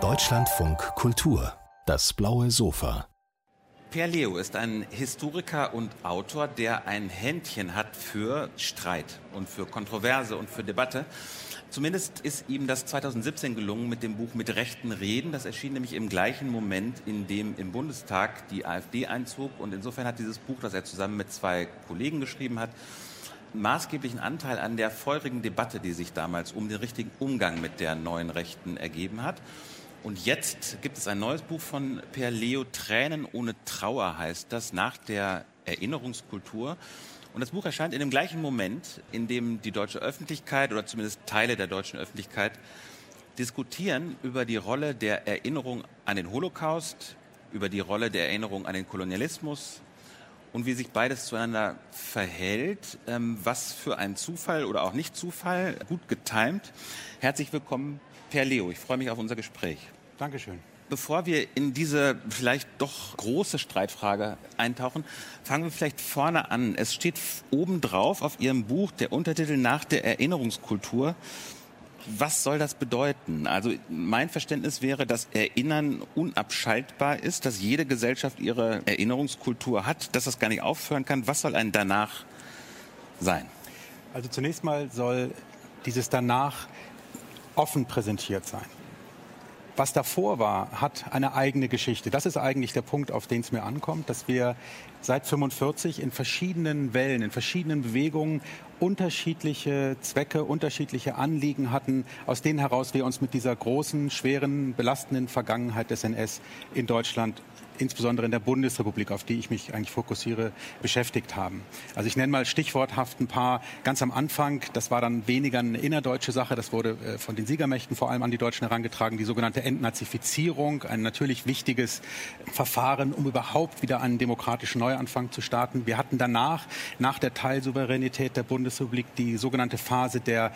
Deutschlandfunk Kultur, das blaue Sofa. Per Leo ist ein Historiker und Autor, der ein Händchen hat für Streit und für Kontroverse und für Debatte. Zumindest ist ihm das 2017 gelungen mit dem Buch Mit rechten Reden. Das erschien nämlich im gleichen Moment, in dem im Bundestag die AfD einzog. Und insofern hat dieses Buch, das er zusammen mit zwei Kollegen geschrieben hat, maßgeblichen Anteil an der feurigen Debatte, die sich damals um den richtigen Umgang mit der neuen Rechten ergeben hat. Und jetzt gibt es ein neues Buch von Per Leo, Tränen ohne Trauer heißt das, nach der Erinnerungskultur. Und das Buch erscheint in dem gleichen Moment, in dem die deutsche Öffentlichkeit oder zumindest Teile der deutschen Öffentlichkeit diskutieren über die Rolle der Erinnerung an den Holocaust, über die Rolle der Erinnerung an den Kolonialismus und wie sich beides zueinander verhält. Ähm, was für ein Zufall oder auch nicht Zufall, gut getimt. Herzlich willkommen, Per Leo. Ich freue mich auf unser Gespräch. Dankeschön. Bevor wir in diese vielleicht doch große Streitfrage eintauchen, fangen wir vielleicht vorne an. Es steht obendrauf auf Ihrem Buch der Untertitel nach der Erinnerungskultur. Was soll das bedeuten? Also mein Verständnis wäre, dass Erinnern unabschaltbar ist, dass jede Gesellschaft ihre Erinnerungskultur hat, dass das gar nicht aufhören kann. Was soll ein danach sein? Also zunächst mal soll dieses danach offen präsentiert sein was davor war, hat eine eigene Geschichte. Das ist eigentlich der Punkt, auf den es mir ankommt, dass wir seit 45 in verschiedenen Wellen, in verschiedenen Bewegungen unterschiedliche Zwecke, unterschiedliche Anliegen hatten, aus denen heraus wir uns mit dieser großen, schweren, belastenden Vergangenheit des NS in Deutschland insbesondere in der Bundesrepublik, auf die ich mich eigentlich fokussiere, beschäftigt haben. Also ich nenne mal stichworthaft ein paar ganz am Anfang. Das war dann weniger eine innerdeutsche Sache. Das wurde äh, von den Siegermächten vor allem an die Deutschen herangetragen. Die sogenannte Entnazifizierung, ein natürlich wichtiges Verfahren, um überhaupt wieder einen demokratischen Neuanfang zu starten. Wir hatten danach, nach der Teilsouveränität der Bundesrepublik, die sogenannte Phase der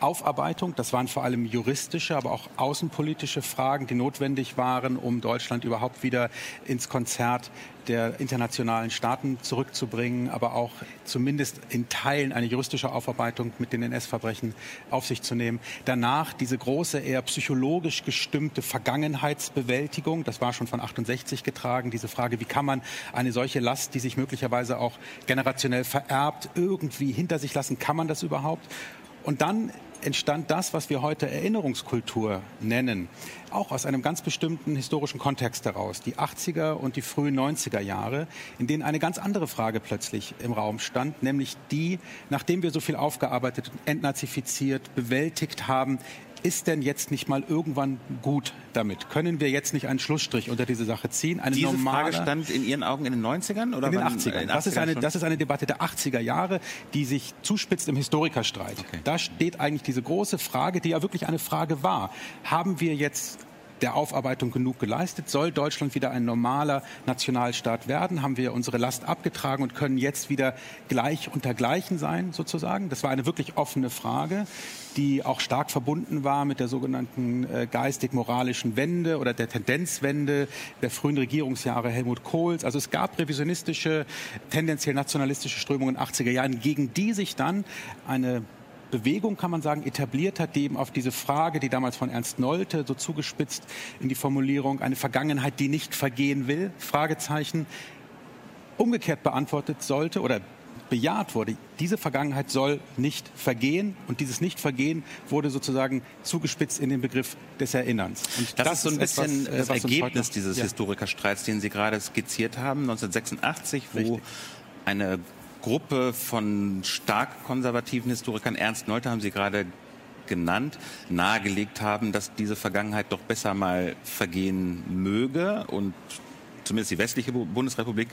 Aufarbeitung. Das waren vor allem juristische, aber auch außenpolitische Fragen, die notwendig waren, um Deutschland überhaupt wieder ins Konzert der internationalen Staaten zurückzubringen, aber auch zumindest in Teilen eine juristische Aufarbeitung mit den NS-Verbrechen auf sich zu nehmen. Danach diese große, eher psychologisch gestimmte Vergangenheitsbewältigung, das war schon von 68 getragen, diese Frage, wie kann man eine solche Last, die sich möglicherweise auch generationell vererbt, irgendwie hinter sich lassen, kann man das überhaupt? Und dann entstand das, was wir heute Erinnerungskultur nennen, auch aus einem ganz bestimmten historischen Kontext heraus, die 80er und die frühen 90er Jahre, in denen eine ganz andere Frage plötzlich im Raum stand, nämlich die, nachdem wir so viel aufgearbeitet, entnazifiziert, bewältigt haben, ist denn jetzt nicht mal irgendwann gut damit? Können wir jetzt nicht einen Schlussstrich unter diese Sache ziehen? Eine diese normale, Frage stand in Ihren Augen in den 90ern? Oder in den 80ern. In das, ist eine, das ist eine Debatte der 80er Jahre, die sich zuspitzt im Historikerstreit. Okay. Da steht eigentlich diese große Frage, die ja wirklich eine Frage war. Haben wir jetzt der Aufarbeitung genug geleistet? Soll Deutschland wieder ein normaler Nationalstaat werden? Haben wir unsere Last abgetragen und können jetzt wieder gleich unter Gleichen sein, sozusagen? Das war eine wirklich offene Frage, die auch stark verbunden war mit der sogenannten äh, geistig-moralischen Wende oder der Tendenzwende der frühen Regierungsjahre Helmut Kohls. Also es gab revisionistische, tendenziell nationalistische Strömungen in den 80er Jahren, gegen die sich dann eine Bewegung, kann man sagen, etabliert hat, die eben auf diese Frage, die damals von Ernst Nolte so zugespitzt in die Formulierung, eine Vergangenheit, die nicht vergehen will, Fragezeichen, umgekehrt beantwortet sollte oder bejaht wurde. Diese Vergangenheit soll nicht vergehen und dieses Nicht-Vergehen wurde sozusagen zugespitzt in den Begriff des Erinnerns. Und das, das ist so ein bisschen etwas, das Ergebnis dieses ja. Historikerstreits, den Sie gerade skizziert haben, 1986, wo Richtig. eine Gruppe von stark konservativen Historikern, Ernst Nolte haben Sie gerade genannt, nahegelegt haben, dass diese Vergangenheit doch besser mal vergehen möge und zumindest die westliche Bundesrepublik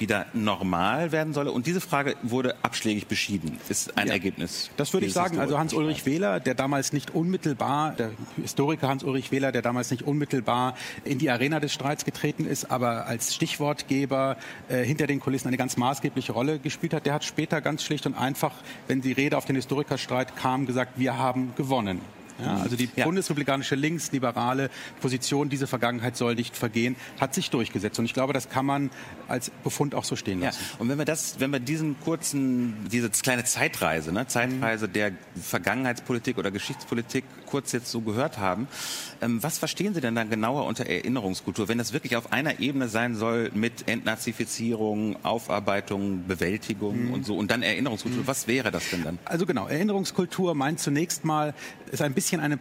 wieder normal werden solle. Und diese Frage wurde abschlägig beschieden. Ist ein ja, Ergebnis. Das würde ich sagen. Also Hans-Ulrich Wähler, der damals nicht unmittelbar, der Historiker Hans-Ulrich Wähler, der damals nicht unmittelbar in die Arena des Streits getreten ist, aber als Stichwortgeber äh, hinter den Kulissen eine ganz maßgebliche Rolle gespielt hat, der hat später ganz schlicht und einfach, wenn die Rede auf den Historikerstreit kam, gesagt, wir haben gewonnen. Ja, also die ja. bundesrepublikanische linksliberale Position, diese Vergangenheit soll nicht vergehen, hat sich durchgesetzt. Und ich glaube, das kann man als Befund auch so stehen lassen. Ja. Und wenn wir das, wenn wir diesen kurzen, diese kleine Zeitreise, ne, Zeitreise mhm. der Vergangenheitspolitik oder Geschichtspolitik kurz jetzt so gehört haben, ähm, was verstehen Sie denn dann genauer unter Erinnerungskultur, wenn das wirklich auf einer Ebene sein soll mit Entnazifizierung, Aufarbeitung, Bewältigung mhm. und so und dann Erinnerungskultur, mhm. was wäre das denn dann? Also genau, Erinnerungskultur meint zunächst mal, ist ein bisschen eine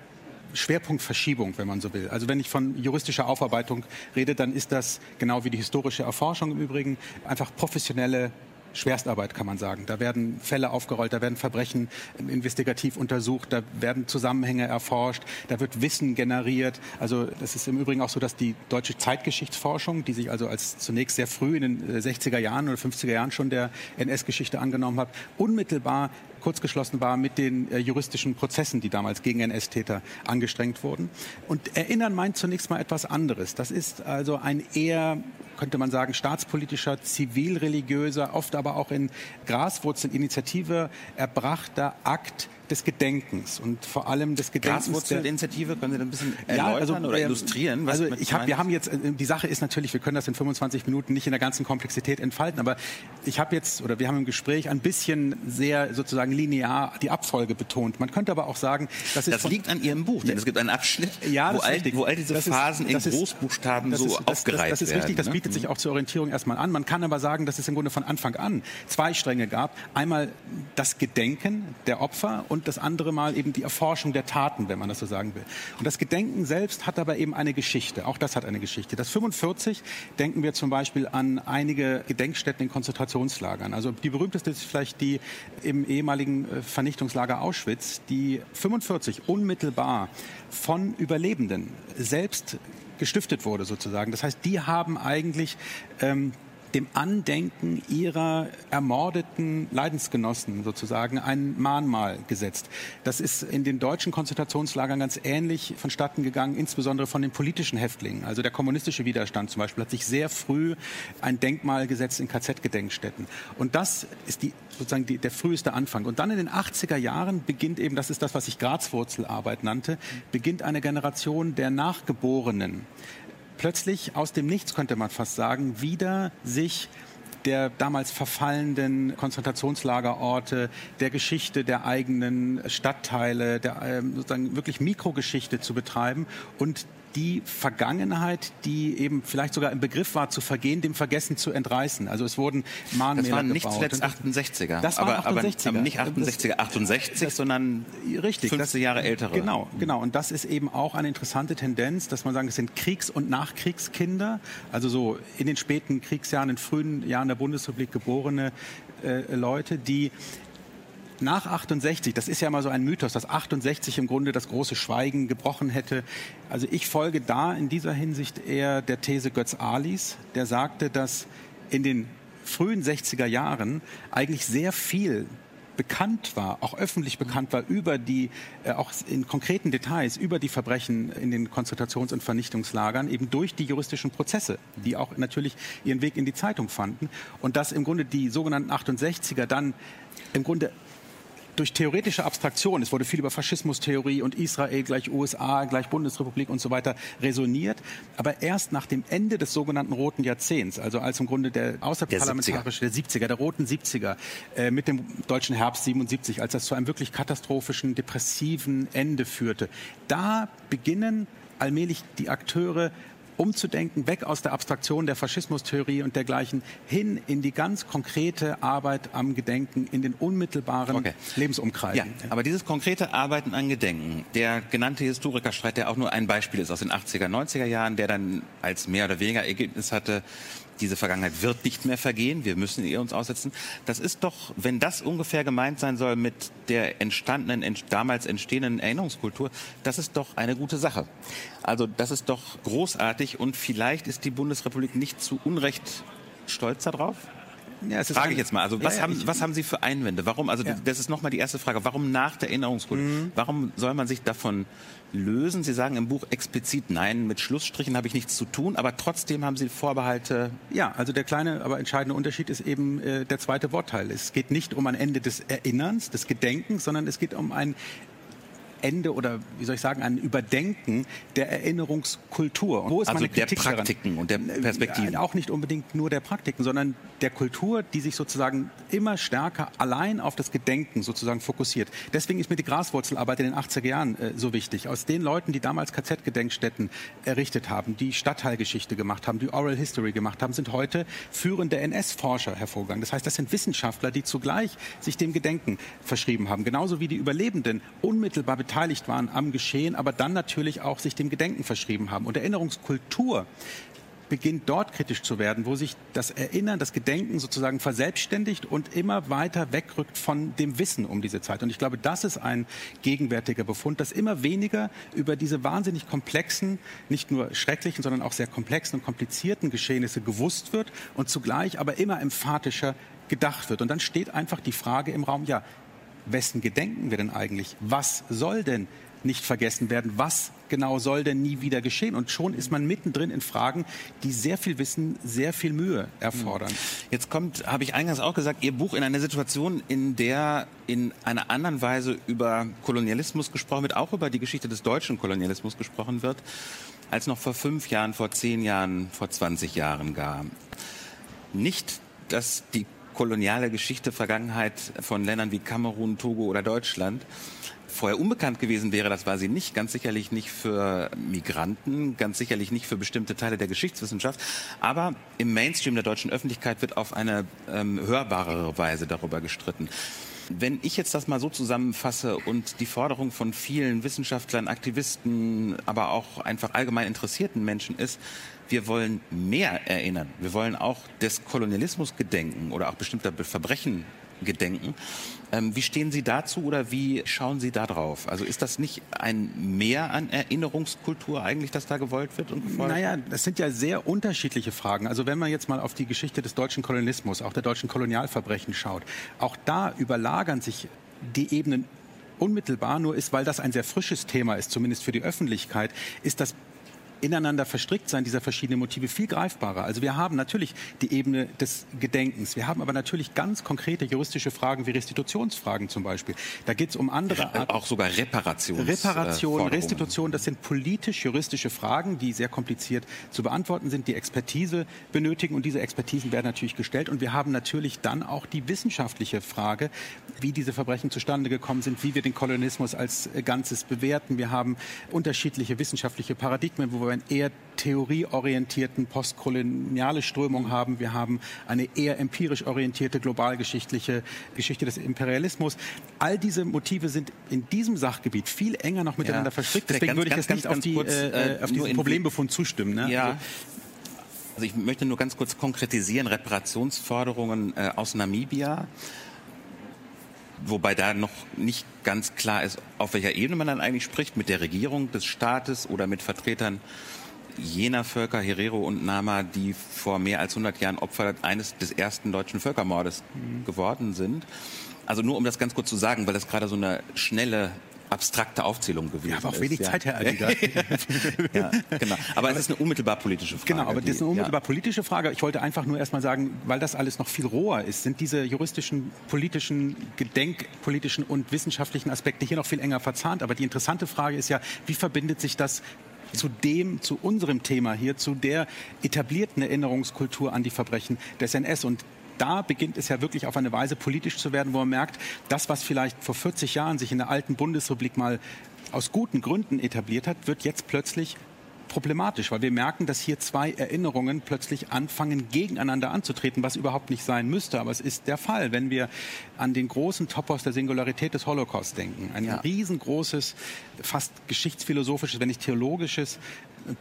Schwerpunktverschiebung, wenn man so will. Also wenn ich von juristischer Aufarbeitung rede, dann ist das genau wie die historische Erforschung im Übrigen einfach professionelle Schwerstarbeit, kann man sagen. Da werden Fälle aufgerollt, da werden Verbrechen investigativ untersucht, da werden Zusammenhänge erforscht, da wird Wissen generiert. Also das ist im Übrigen auch so, dass die deutsche Zeitgeschichtsforschung, die sich also als zunächst sehr früh in den 60er Jahren oder 50er Jahren schon der NS-Geschichte angenommen hat, unmittelbar kurzgeschlossen war mit den äh, juristischen Prozessen, die damals gegen NS-Täter angestrengt wurden. Und erinnern meint zunächst mal etwas anderes. Das ist also ein eher könnte man sagen, staatspolitischer, zivilreligiöser, oft aber auch in Graswurzelinitiative erbrachter Akt des Gedenkens und vor allem des Gedenkens. Graswurzelinitiative, können Sie das ein bisschen erläutern ja, also, oder illustrieren? also ich hab, wir haben jetzt, äh, die Sache ist natürlich, wir können das in 25 Minuten nicht in der ganzen Komplexität entfalten, aber ich habe jetzt, oder wir haben im Gespräch ein bisschen sehr sozusagen linear die Abfolge betont. Man könnte aber auch sagen, das ist... Das liegt an Ihrem Buch, denn es gibt einen Abschnitt, ja, wo, all, wo all diese das Phasen ist, in Großbuchstaben so ist, das, aufgereiht Das, das ist werden, richtig, das ne? bietet sich auch zur Orientierung erstmal an. Man kann aber sagen, dass es im Grunde von Anfang an zwei Stränge gab. Einmal das Gedenken der Opfer und das andere Mal eben die Erforschung der Taten, wenn man das so sagen will. Und das Gedenken selbst hat aber eben eine Geschichte. Auch das hat eine Geschichte. Das 45 denken wir zum Beispiel an einige Gedenkstätten in Konzentrationslagern. Also die berühmteste ist vielleicht die im ehemaligen äh, Vernichtungslager Auschwitz, die 45 unmittelbar von Überlebenden selbst gestiftet wurde sozusagen. Das heißt, die haben eigentlich ähm, dem Andenken ihrer ermordeten Leidensgenossen sozusagen ein Mahnmal gesetzt. Das ist in den deutschen Konzentrationslagern ganz ähnlich vonstatten gegangen, insbesondere von den politischen Häftlingen. Also der kommunistische Widerstand zum Beispiel hat sich sehr früh ein Denkmal gesetzt in KZ-Gedenkstätten. Und das ist die, sozusagen die, der früheste Anfang. Und dann in den 80er Jahren beginnt eben, das ist das, was ich Grazwurzelarbeit nannte, beginnt eine Generation der Nachgeborenen, plötzlich aus dem Nichts, könnte man fast sagen, wieder sich der damals verfallenden Konzentrationslagerorte, der Geschichte der eigenen Stadtteile, der ähm, sozusagen wirklich Mikrogeschichte zu betreiben und die Vergangenheit, die eben vielleicht sogar im Begriff war zu vergehen, dem Vergessen zu entreißen. Also es wurden Mahnmäler Das waren nicht gebaut. zuletzt 68er. Das waren aber, 68er. Aber nicht 68er, 68, das, sondern richtig, 15 das, Jahre ältere. Genau, genau. Und das ist eben auch eine interessante Tendenz, dass man sagen, es sind Kriegs- und Nachkriegskinder, also so in den späten Kriegsjahren, in frühen Jahren der Bundesrepublik geborene äh, Leute, die nach 68, das ist ja mal so ein Mythos, dass 68 im Grunde das große Schweigen gebrochen hätte. Also ich folge da in dieser Hinsicht eher der These Götz Alis, der sagte, dass in den frühen 60er Jahren eigentlich sehr viel bekannt war, auch öffentlich bekannt war über die, äh, auch in konkreten Details, über die Verbrechen in den Konzentrations- und Vernichtungslagern, eben durch die juristischen Prozesse, die auch natürlich ihren Weg in die Zeitung fanden. Und dass im Grunde die sogenannten 68er dann im Grunde durch theoretische Abstraktion, es wurde viel über Faschismustheorie und Israel gleich USA gleich Bundesrepublik und so weiter resoniert, aber erst nach dem Ende des sogenannten Roten Jahrzehnts, also als im Grunde der außerparlamentarische, der 70er, der, der roten 70er, äh, mit dem deutschen Herbst 77, als das zu einem wirklich katastrophischen, depressiven Ende führte, da beginnen allmählich die Akteure umzudenken, weg aus der Abstraktion der Faschismustheorie und dergleichen, hin in die ganz konkrete Arbeit am Gedenken, in den unmittelbaren okay. Lebensumkreisen. Ja, aber dieses konkrete Arbeiten an Gedenken, der genannte Historikerstreit, der auch nur ein Beispiel ist aus den 80er, 90er Jahren, der dann als mehr oder weniger Ergebnis hatte, diese Vergangenheit wird nicht mehr vergehen, wir müssen ihr uns aussetzen. Das ist doch, wenn das ungefähr gemeint sein soll mit der entstandenen, damals entstehenden Erinnerungskultur, das ist doch eine gute Sache. Also das ist doch großartig und vielleicht ist die Bundesrepublik nicht zu Unrecht stolz darauf? Ja, Frage ich jetzt mal. Also was, ja, haben, ich, was haben Sie für Einwände? Warum? Also ja. das ist nochmal die erste Frage. Warum nach der Erinnerungskultur? Mhm. Warum soll man sich davon lösen? Sie sagen im Buch explizit Nein, mit Schlussstrichen habe ich nichts zu tun, aber trotzdem haben Sie Vorbehalte. Ja, also der kleine, aber entscheidende Unterschied ist eben äh, der zweite Wortteil. Es geht nicht um ein Ende des Erinnerns, des Gedenkens, sondern es geht um ein Ende oder wie soll ich sagen, ein Überdenken der Erinnerungskultur. Und wo ist also meine Kritik der Praktiken daran? und der Perspektiven? Auch nicht unbedingt nur der Praktiken, sondern der Kultur, die sich sozusagen immer stärker allein auf das Gedenken sozusagen fokussiert. Deswegen ist mir die Graswurzelarbeit in den 80er Jahren äh, so wichtig. Aus den Leuten, die damals KZ-Gedenkstätten errichtet haben, die Stadtteilgeschichte gemacht haben, die Oral History gemacht haben, sind heute führende NS-Forscher hervorgegangen. Das heißt, das sind Wissenschaftler, die zugleich sich dem Gedenken verschrieben haben. Genauso wie die Überlebenden unmittelbar beteiligt waren am Geschehen, aber dann natürlich auch sich dem Gedenken verschrieben haben. Und Erinnerungskultur beginnt dort kritisch zu werden, wo sich das Erinnern, das Gedenken sozusagen verselbstständigt und immer weiter wegrückt von dem Wissen um diese Zeit. Und ich glaube, das ist ein gegenwärtiger Befund, dass immer weniger über diese wahnsinnig komplexen, nicht nur schrecklichen, sondern auch sehr komplexen und komplizierten Geschehnisse gewusst wird und zugleich aber immer emphatischer gedacht wird. Und dann steht einfach die Frage im Raum, ja, wessen gedenken wir denn eigentlich? Was soll denn nicht vergessen werden. Was genau soll denn nie wieder geschehen? Und schon ist man mittendrin in Fragen, die sehr viel Wissen, sehr viel Mühe erfordern. Hm. Jetzt kommt, habe ich eingangs auch gesagt, Ihr Buch in einer Situation, in der in einer anderen Weise über Kolonialismus gesprochen wird, auch über die Geschichte des deutschen Kolonialismus gesprochen wird, als noch vor fünf Jahren, vor zehn Jahren, vor 20 Jahren gar. Nicht, dass die koloniale Geschichte, Vergangenheit von Ländern wie Kamerun, Togo oder Deutschland vorher unbekannt gewesen wäre, das war sie nicht. Ganz sicherlich nicht für Migranten, ganz sicherlich nicht für bestimmte Teile der Geschichtswissenschaft. Aber im Mainstream der deutschen Öffentlichkeit wird auf eine ähm, hörbarere Weise darüber gestritten. Wenn ich jetzt das mal so zusammenfasse und die Forderung von vielen Wissenschaftlern, Aktivisten, aber auch einfach allgemein interessierten Menschen ist, wir wollen mehr erinnern. Wir wollen auch des Kolonialismus gedenken oder auch bestimmter Verbrechen gedenken. Ähm, wie stehen Sie dazu oder wie schauen Sie da drauf? Also ist das nicht ein Mehr an Erinnerungskultur eigentlich, das da gewollt wird und gefordert Naja, das sind ja sehr unterschiedliche Fragen. Also wenn man jetzt mal auf die Geschichte des deutschen Kolonialismus, auch der deutschen Kolonialverbrechen schaut, auch da überlagern sich die Ebenen unmittelbar nur ist, weil das ein sehr frisches Thema ist, zumindest für die Öffentlichkeit, ist das ineinander verstrickt sein dieser verschiedenen Motive viel greifbarer. Also wir haben natürlich die Ebene des Gedenkens. Wir haben aber natürlich ganz konkrete juristische Fragen wie Restitutionsfragen zum Beispiel. Da geht es um andere Art. Auch sogar Reparations Reparation, Restitution, das sind politisch-juristische Fragen, die sehr kompliziert zu beantworten sind, die Expertise benötigen und diese Expertisen werden natürlich gestellt. Und wir haben natürlich dann auch die wissenschaftliche Frage, wie diese Verbrechen zustande gekommen sind, wie wir den Kolonialismus als Ganzes bewerten. Wir haben unterschiedliche wissenschaftliche Paradigmen, wo wir wir eine eher theorieorientierten postkoloniale Strömung haben. Wir haben eine eher empirisch orientierte globalgeschichtliche Geschichte des Imperialismus. All diese Motive sind in diesem Sachgebiet viel enger noch miteinander ja. verstrickt. Deswegen ganz, würde ich jetzt nicht auf, die, kurz, äh, äh, auf diesen Problembefund zustimmen. Ne? Ja. Also, also ich möchte nur ganz kurz konkretisieren, Reparationsforderungen äh, aus Namibia wobei da noch nicht ganz klar ist, auf welcher Ebene man dann eigentlich spricht, mit der Regierung des Staates oder mit Vertretern jener Völker, Herero und Nama, die vor mehr als 100 Jahren Opfer eines des ersten deutschen Völkermordes mhm. geworden sind. Also nur um das ganz kurz zu sagen, weil das gerade so eine schnelle abstrakte Aufzählung gewesen ja, aber auch wenig ist. Zeit, Herr Alliger. ja, genau. Aber es ist eine unmittelbar politische Frage. Genau, aber das ist eine unmittelbar politische Frage. Ich wollte einfach nur erstmal sagen, weil das alles noch viel roher ist, sind diese juristischen, politischen, gedenkpolitischen und wissenschaftlichen Aspekte hier noch viel enger verzahnt. Aber die interessante Frage ist ja, wie verbindet sich das zu dem, zu unserem Thema hier, zu der etablierten Erinnerungskultur an die Verbrechen des NS. Und da beginnt es ja wirklich auf eine Weise politisch zu werden, wo man merkt, das, was vielleicht vor 40 Jahren sich in der alten Bundesrepublik mal aus guten Gründen etabliert hat, wird jetzt plötzlich problematisch, weil wir merken, dass hier zwei Erinnerungen plötzlich anfangen, gegeneinander anzutreten, was überhaupt nicht sein müsste. Aber es ist der Fall, wenn wir an den großen Topos der Singularität des Holocaust denken. Ein ja. riesengroßes, fast geschichtsphilosophisches, wenn nicht theologisches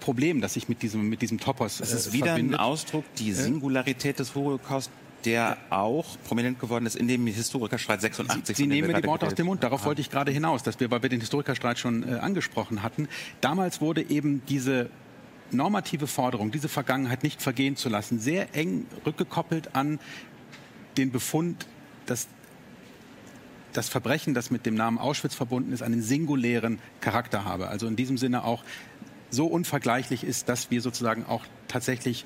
Problem, das sich mit diesem, mit diesem Topos Das ist äh, wieder verbindet. ein Ausdruck, die Singularität des Holocaust der auch prominent geworden ist in dem Historikerstreit 86. Sie, Sie nehmen mir die Worte aus dem Mund. Darauf wollte ich gerade hinaus, dass wir, weil wir den Historikerstreit schon äh, angesprochen hatten. Damals wurde eben diese normative Forderung, diese Vergangenheit nicht vergehen zu lassen, sehr eng rückgekoppelt an den Befund, dass das Verbrechen, das mit dem Namen Auschwitz verbunden ist, einen singulären Charakter habe. Also in diesem Sinne auch so unvergleichlich ist, dass wir sozusagen auch tatsächlich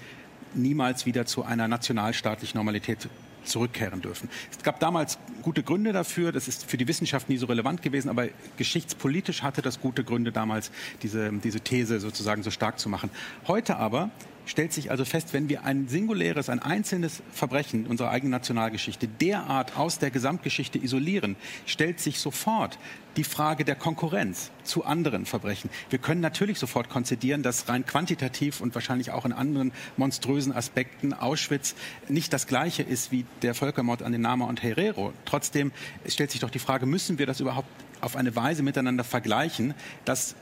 niemals wieder zu einer nationalstaatlichen Normalität zurückkehren dürfen. Es gab damals gute Gründe dafür, das ist für die Wissenschaft nie so relevant gewesen, aber geschichtspolitisch hatte das gute Gründe damals, diese, diese These sozusagen so stark zu machen. Heute aber stellt sich also fest, wenn wir ein singuläres, ein einzelnes Verbrechen unserer eigenen Nationalgeschichte derart aus der Gesamtgeschichte isolieren, stellt sich sofort die Frage der Konkurrenz zu anderen Verbrechen. Wir können natürlich sofort konzidieren, dass rein quantitativ und wahrscheinlich auch in anderen monströsen Aspekten Auschwitz nicht das gleiche ist wie der Völkermord an den Nama und Herero. Trotzdem stellt sich doch die Frage, müssen wir das überhaupt auf eine Weise miteinander vergleichen, dass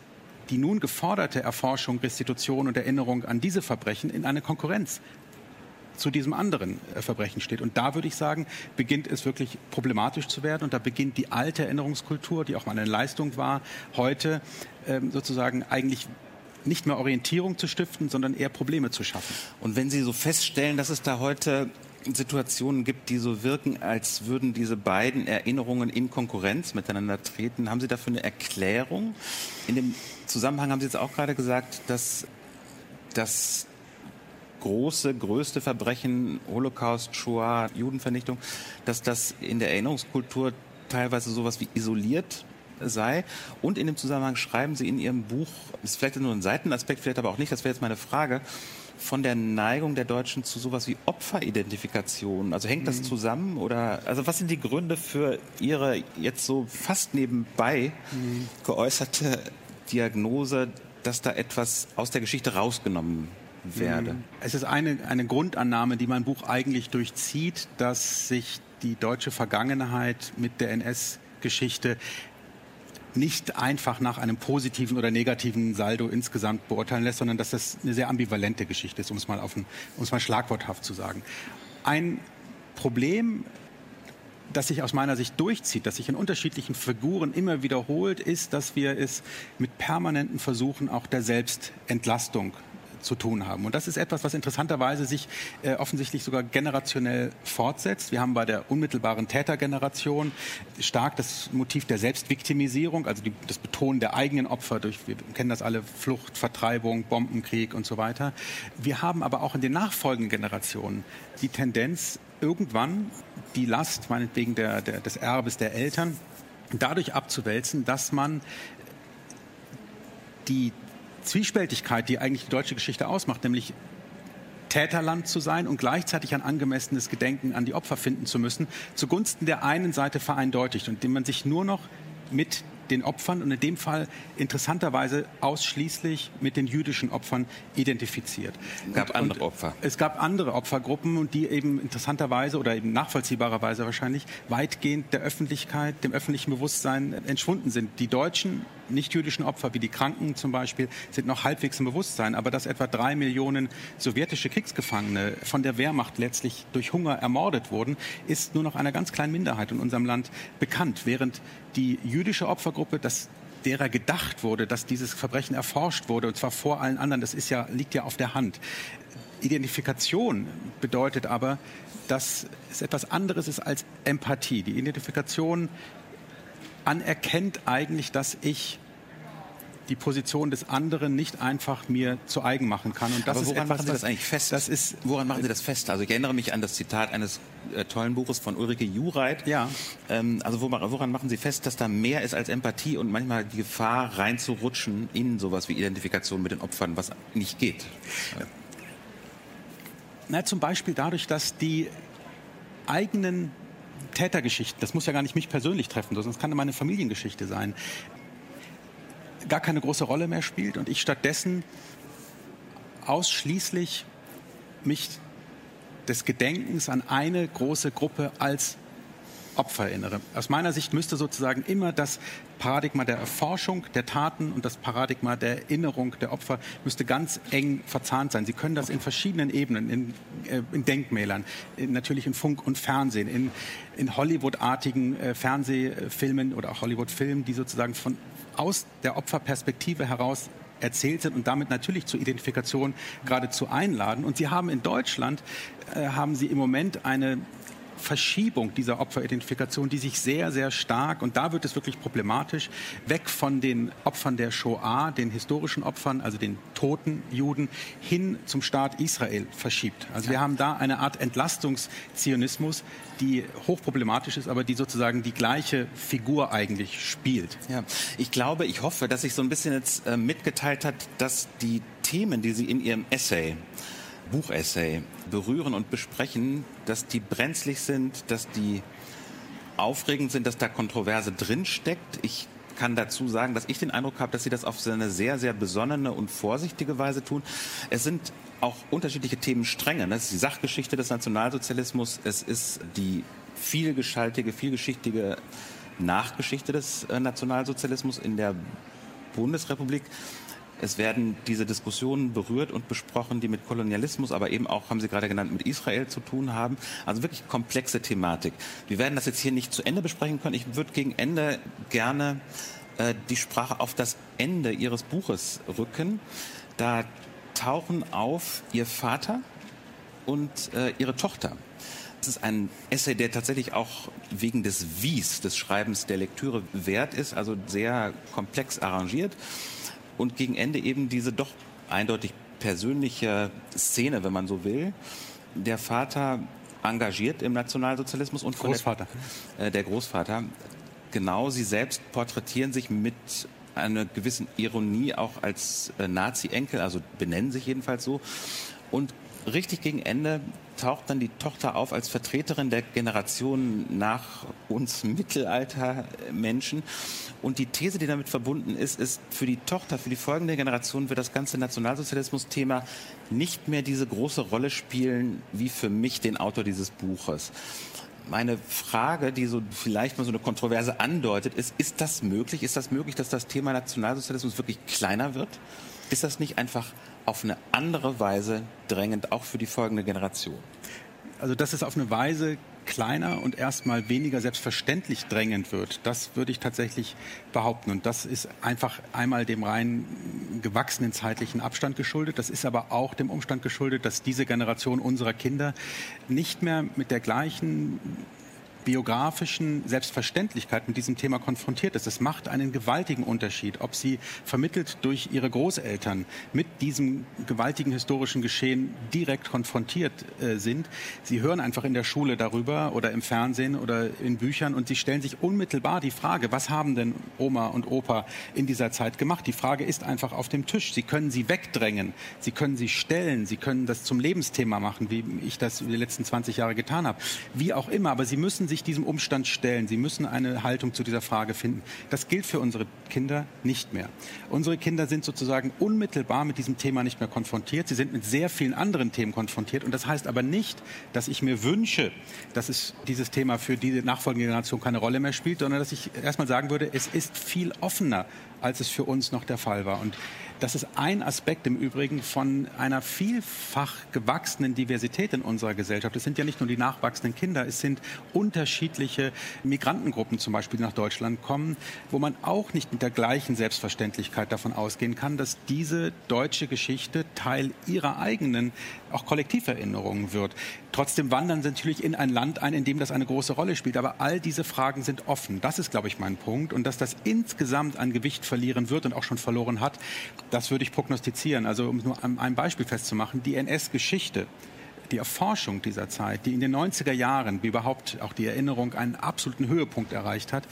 die nun geforderte Erforschung, Restitution und Erinnerung an diese Verbrechen in eine Konkurrenz zu diesem anderen äh, Verbrechen steht. Und da würde ich sagen, beginnt es wirklich problematisch zu werden. Und da beginnt die alte Erinnerungskultur, die auch mal eine Leistung war, heute ähm, sozusagen eigentlich nicht mehr Orientierung zu stiften, sondern eher Probleme zu schaffen. Und wenn Sie so feststellen, dass es da heute Situationen gibt, die so wirken, als würden diese beiden Erinnerungen in Konkurrenz miteinander treten. Haben Sie dafür eine Erklärung? In dem Zusammenhang haben Sie jetzt auch gerade gesagt, dass das große, größte Verbrechen, Holocaust, Shoah, Judenvernichtung, dass das in der Erinnerungskultur teilweise sowas wie isoliert sei. Und in dem Zusammenhang schreiben Sie in Ihrem Buch, ist vielleicht nur ein Seitenaspekt, vielleicht aber auch nicht, das wäre jetzt meine Frage, von der Neigung der Deutschen zu sowas wie Opferidentifikation? Also hängt das mhm. zusammen oder also was sind die Gründe für Ihre jetzt so fast nebenbei mhm. geäußerte Diagnose, dass da etwas aus der Geschichte rausgenommen werde? Mhm. Es ist eine, eine Grundannahme, die mein Buch eigentlich durchzieht, dass sich die deutsche Vergangenheit mit der NS-Geschichte nicht einfach nach einem positiven oder negativen Saldo insgesamt beurteilen lässt, sondern dass das eine sehr ambivalente Geschichte ist, um es mal, auf ein, um es mal schlagworthaft zu sagen. Ein Problem, das sich aus meiner Sicht durchzieht, das sich in unterschiedlichen Figuren immer wiederholt, ist, dass wir es mit permanenten Versuchen auch der Selbstentlastung zu tun haben. Und das ist etwas, was interessanterweise sich äh, offensichtlich sogar generationell fortsetzt. Wir haben bei der unmittelbaren Tätergeneration stark das Motiv der Selbstviktimisierung, also die, das Betonen der eigenen Opfer durch, wir kennen das alle, Flucht, Vertreibung, Bombenkrieg und so weiter. Wir haben aber auch in den nachfolgenden Generationen die Tendenz, irgendwann die Last, meinetwegen der, der, des Erbes der Eltern, dadurch abzuwälzen, dass man die Zwiespältigkeit, die eigentlich die deutsche Geschichte ausmacht, nämlich Täterland zu sein und gleichzeitig ein angemessenes Gedenken an die Opfer finden zu müssen, zugunsten der einen Seite vereindeutigt und indem man sich nur noch mit den Opfern und in dem Fall interessanterweise ausschließlich mit den jüdischen Opfern identifiziert. Es gab und, andere Opfer. Es gab andere Opfergruppen und die eben interessanterweise oder eben nachvollziehbarerweise wahrscheinlich weitgehend der Öffentlichkeit, dem öffentlichen Bewusstsein entschwunden sind. Die Deutschen nicht-jüdischen Opfer, wie die Kranken zum Beispiel, sind noch halbwegs im Bewusstsein. Aber dass etwa drei Millionen sowjetische Kriegsgefangene von der Wehrmacht letztlich durch Hunger ermordet wurden, ist nur noch einer ganz kleinen Minderheit in unserem Land bekannt. Während die jüdische Opfergruppe, das derer gedacht wurde, dass dieses Verbrechen erforscht wurde, und zwar vor allen anderen, das ist ja, liegt ja auf der Hand. Identifikation bedeutet aber, dass es etwas anderes ist als Empathie. Die Identifikation anerkennt eigentlich, dass ich die Position des anderen nicht einfach mir zu eigen machen kann. Und das Aber woran ist etwas, machen Sie das eigentlich fest? Das ist, woran machen Sie das fest? Also ich erinnere mich an das Zitat eines äh, tollen Buches von Ulrike Jureit. Ja. Ähm, also woran, woran machen Sie fest, dass da mehr ist als Empathie und manchmal die Gefahr reinzurutschen in sowas wie Identifikation mit den Opfern, was nicht geht? Na, zum Beispiel dadurch, dass die eigenen Tätergeschichten, das muss ja gar nicht mich persönlich treffen, sondern es kann meine Familiengeschichte sein, gar keine große Rolle mehr spielt und ich stattdessen ausschließlich mich des Gedenkens an eine große Gruppe als Opfer erinnere. Aus meiner Sicht müsste sozusagen immer das Paradigma der Erforschung der Taten und das Paradigma der Erinnerung der Opfer müsste ganz eng verzahnt sein. Sie können das in verschiedenen Ebenen, in, äh, in Denkmälern, in, natürlich in Funk und Fernsehen, in, in Hollywood-artigen äh, Fernsehfilmen oder auch Hollywood-Filmen, die sozusagen von aus der Opferperspektive heraus erzählt sind und damit natürlich zur Identifikation geradezu einladen. Und Sie haben in Deutschland, äh, haben Sie im Moment eine Verschiebung dieser Opferidentifikation, die sich sehr, sehr stark, und da wird es wirklich problematisch, weg von den Opfern der Shoah, den historischen Opfern, also den toten Juden, hin zum Staat Israel verschiebt. Also wir haben da eine Art Entlastungszionismus, die hochproblematisch ist, aber die sozusagen die gleiche Figur eigentlich spielt. Ja, ich glaube, ich hoffe, dass sich so ein bisschen jetzt äh, mitgeteilt hat, dass die Themen, die Sie in Ihrem Essay Buchessay berühren und besprechen, dass die brenzlig sind, dass die aufregend sind, dass da Kontroverse drinsteckt. Ich kann dazu sagen, dass ich den Eindruck habe, dass sie das auf eine sehr, sehr besonnene und vorsichtige Weise tun. Es sind auch unterschiedliche Themenstränge. Das ist die Sachgeschichte des Nationalsozialismus, es ist die vielgeschaltige, vielgeschichtige Nachgeschichte des äh, Nationalsozialismus in der Bundesrepublik. Es werden diese Diskussionen berührt und besprochen, die mit Kolonialismus, aber eben auch, haben Sie gerade genannt, mit Israel zu tun haben. Also wirklich komplexe Thematik. Wir werden das jetzt hier nicht zu Ende besprechen können. Ich würde gegen Ende gerne äh, die Sprache auf das Ende Ihres Buches rücken. Da tauchen auf Ihr Vater und äh, Ihre Tochter. Es ist ein Essay, der tatsächlich auch wegen des Wies, des Schreibens der Lektüre wert ist, also sehr komplex arrangiert und gegen Ende eben diese doch eindeutig persönliche Szene, wenn man so will. Der Vater engagiert im Nationalsozialismus und Großvater. Der, äh, der Großvater. Genau, sie selbst porträtieren sich mit einer gewissen Ironie auch als äh, Nazi-Enkel, also benennen sich jedenfalls so. Und richtig gegen Ende taucht dann die Tochter auf als Vertreterin der Generation nach uns Mittelaltermenschen. Und die These, die damit verbunden ist, ist, für die Tochter, für die folgende Generation wird das ganze Nationalsozialismus-Thema nicht mehr diese große Rolle spielen, wie für mich den Autor dieses Buches. Meine Frage, die so vielleicht mal so eine Kontroverse andeutet, ist, ist das möglich? Ist das möglich, dass das Thema Nationalsozialismus wirklich kleiner wird? Ist das nicht einfach auf eine andere Weise drängend, auch für die folgende Generation? Also, dass es auf eine Weise kleiner und erstmal weniger selbstverständlich drängend wird, das würde ich tatsächlich behaupten. Und das ist einfach einmal dem rein gewachsenen zeitlichen Abstand geschuldet. Das ist aber auch dem Umstand geschuldet, dass diese Generation unserer Kinder nicht mehr mit der gleichen biografischen Selbstverständlichkeit mit diesem Thema konfrontiert ist. Es macht einen gewaltigen Unterschied, ob sie vermittelt durch ihre Großeltern mit diesem gewaltigen historischen Geschehen direkt konfrontiert äh, sind. Sie hören einfach in der Schule darüber oder im Fernsehen oder in Büchern und sie stellen sich unmittelbar die Frage, was haben denn Oma und Opa in dieser Zeit gemacht? Die Frage ist einfach auf dem Tisch. Sie können sie wegdrängen, sie können sie stellen, sie können das zum Lebensthema machen, wie ich das die letzten 20 Jahre getan habe. Wie auch immer, aber sie müssen sich diesem Umstand stellen. Sie müssen eine Haltung zu dieser Frage finden. Das gilt für unsere Kinder nicht mehr. Unsere Kinder sind sozusagen unmittelbar mit diesem Thema nicht mehr konfrontiert. Sie sind mit sehr vielen anderen Themen konfrontiert. Und das heißt aber nicht, dass ich mir wünsche, dass es dieses Thema für diese nachfolgende Generation keine Rolle mehr spielt, sondern dass ich erstmal sagen würde, es ist viel offener, als es für uns noch der Fall war. Und das ist ein Aspekt im Übrigen von einer vielfach gewachsenen Diversität in unserer Gesellschaft. Es sind ja nicht nur die nachwachsenden Kinder, es sind unterschiedliche Migrantengruppen zum Beispiel, die nach Deutschland kommen, wo man auch nicht mit der gleichen Selbstverständlichkeit davon ausgehen kann, dass diese deutsche Geschichte Teil ihrer eigenen auch Kollektiverinnerungen wird. Trotzdem wandern sie natürlich in ein Land ein, in dem das eine große Rolle spielt. Aber all diese Fragen sind offen. Das ist, glaube ich, mein Punkt. Und dass das insgesamt an Gewicht verlieren wird und auch schon verloren hat, das würde ich prognostizieren. Also um nur ein Beispiel festzumachen, die NS-Geschichte die Erforschung dieser Zeit, die in den 90er Jahren, wie überhaupt auch die Erinnerung einen absoluten Höhepunkt erreicht hat,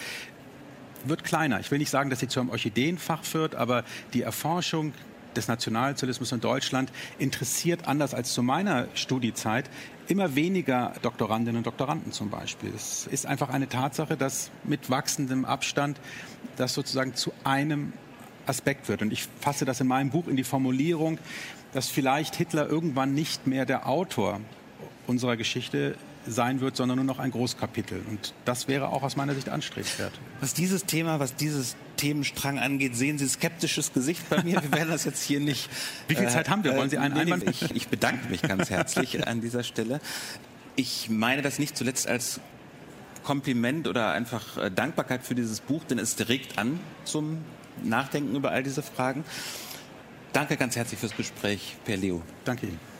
wird kleiner. Ich will nicht sagen, dass sie zu einem Orchideenfach wird, aber die Erforschung des Nationalsozialismus in Deutschland interessiert, anders als zu meiner Studiezeit, immer weniger Doktorandinnen und Doktoranden zum Beispiel. Es ist einfach eine Tatsache, dass mit wachsendem Abstand das sozusagen zu einem Aspekt wird. Und ich fasse das in meinem Buch in die Formulierung, dass vielleicht Hitler irgendwann nicht mehr der Autor unserer Geschichte sein wird, sondern nur noch ein Großkapitel. Und das wäre auch aus meiner Sicht anstrebenswert. Was dieses Thema, was dieses Themenstrang angeht, sehen Sie skeptisches Gesicht bei mir. Wir werden das jetzt hier nicht. Wie viel Zeit haben wir? Wollen Sie einen äh, Einwand? Ich, ich bedanke mich ganz herzlich an dieser Stelle. Ich meine das nicht zuletzt als Kompliment oder einfach äh, Dankbarkeit für dieses Buch, denn es regt an zum Nachdenken über all diese Fragen. Danke ganz herzlich fürs Gespräch, Per Leo. Danke Ihnen.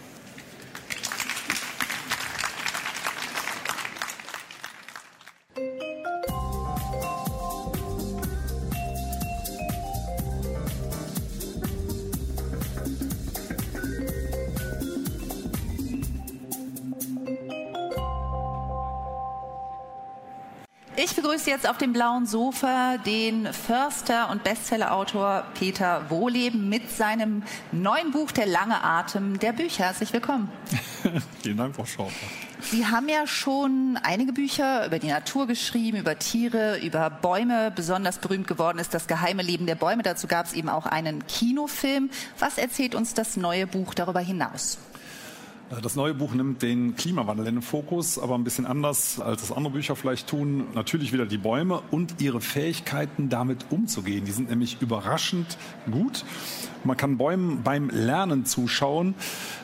Begrüße jetzt auf dem blauen Sofa den Förster und Bestsellerautor Peter Wohleben mit seinem neuen Buch Der lange Atem der Bücher. Herzlich willkommen. Vielen Dank, Frau Schauber. Sie haben ja schon einige Bücher über die Natur geschrieben, über Tiere, über Bäume. Besonders berühmt geworden ist das geheime Leben der Bäume. Dazu gab es eben auch einen Kinofilm. Was erzählt uns das neue Buch darüber hinaus? Äh, das neue Buch nimmt den Klimawandel in den Fokus, aber ein bisschen anders, als das andere Bücher vielleicht tun. Natürlich wieder die Bäume und ihre Fähigkeiten, damit umzugehen. Die sind nämlich überraschend gut. Man kann Bäumen beim Lernen zuschauen.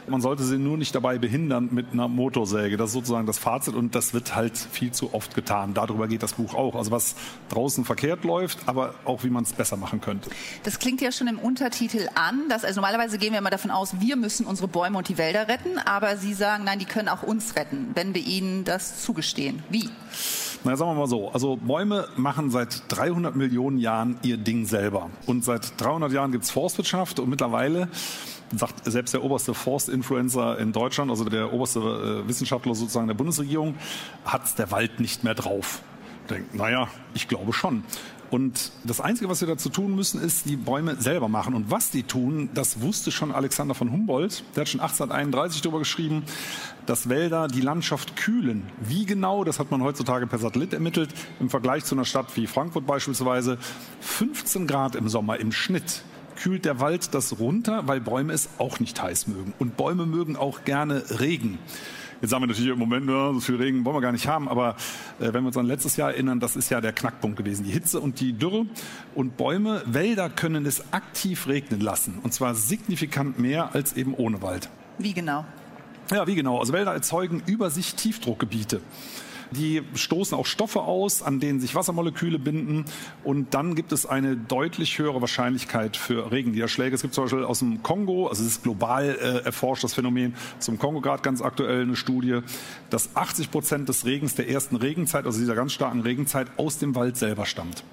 Man sollte sie nur nicht dabei behindern mit einer Motorsäge. Das ist sozusagen das Fazit und das wird halt viel zu oft getan. Darüber geht das Buch auch. Also was draußen verkehrt läuft, aber auch wie man es besser machen könnte. Das klingt ja schon im Untertitel an. Dass, also normalerweise gehen wir immer davon aus, wir müssen unsere Bäume und die Wälder retten. Aber Sie sagen, nein, die können auch uns retten, wenn wir ihnen das zugestehen. Wie? Na, sagen wir mal so. Also Bäume machen seit 300 Millionen Jahren ihr Ding selber. Und seit 300 Jahren gibt es Forstwirtschaft und mittlerweile sagt selbst der oberste Forstinfluencer in Deutschland, also der oberste äh, Wissenschaftler sozusagen der Bundesregierung, hat der Wald nicht mehr drauf. Denkt, naja, ich glaube schon. Und das Einzige, was wir dazu tun müssen, ist die Bäume selber machen. Und was die tun, das wusste schon Alexander von Humboldt. Der hat schon 1831 darüber geschrieben, dass Wälder die Landschaft kühlen. Wie genau, das hat man heutzutage per Satellit ermittelt, im Vergleich zu einer Stadt wie Frankfurt beispielsweise. 15 Grad im Sommer im Schnitt kühlt der Wald das runter, weil Bäume es auch nicht heiß mögen. Und Bäume mögen auch gerne Regen. Jetzt sagen wir natürlich im Moment, ja, so viel Regen wollen wir gar nicht haben, aber äh, wenn wir uns an letztes Jahr erinnern, das ist ja der Knackpunkt gewesen, die Hitze und die Dürre. Und Bäume, Wälder können es aktiv regnen lassen. Und zwar signifikant mehr als eben ohne Wald. Wie genau? Ja, wie genau? Also Wälder erzeugen über sich Tiefdruckgebiete. Die stoßen auch Stoffe aus, an denen sich Wassermoleküle binden. Und dann gibt es eine deutlich höhere Wahrscheinlichkeit für Regenniederschläge. Es gibt zum Beispiel aus dem Kongo, also es ist global äh, erforscht, das Phänomen, zum Kongo gerade ganz aktuell eine Studie, dass 80 Prozent des Regens der ersten Regenzeit, also dieser ganz starken Regenzeit, aus dem Wald selber stammt.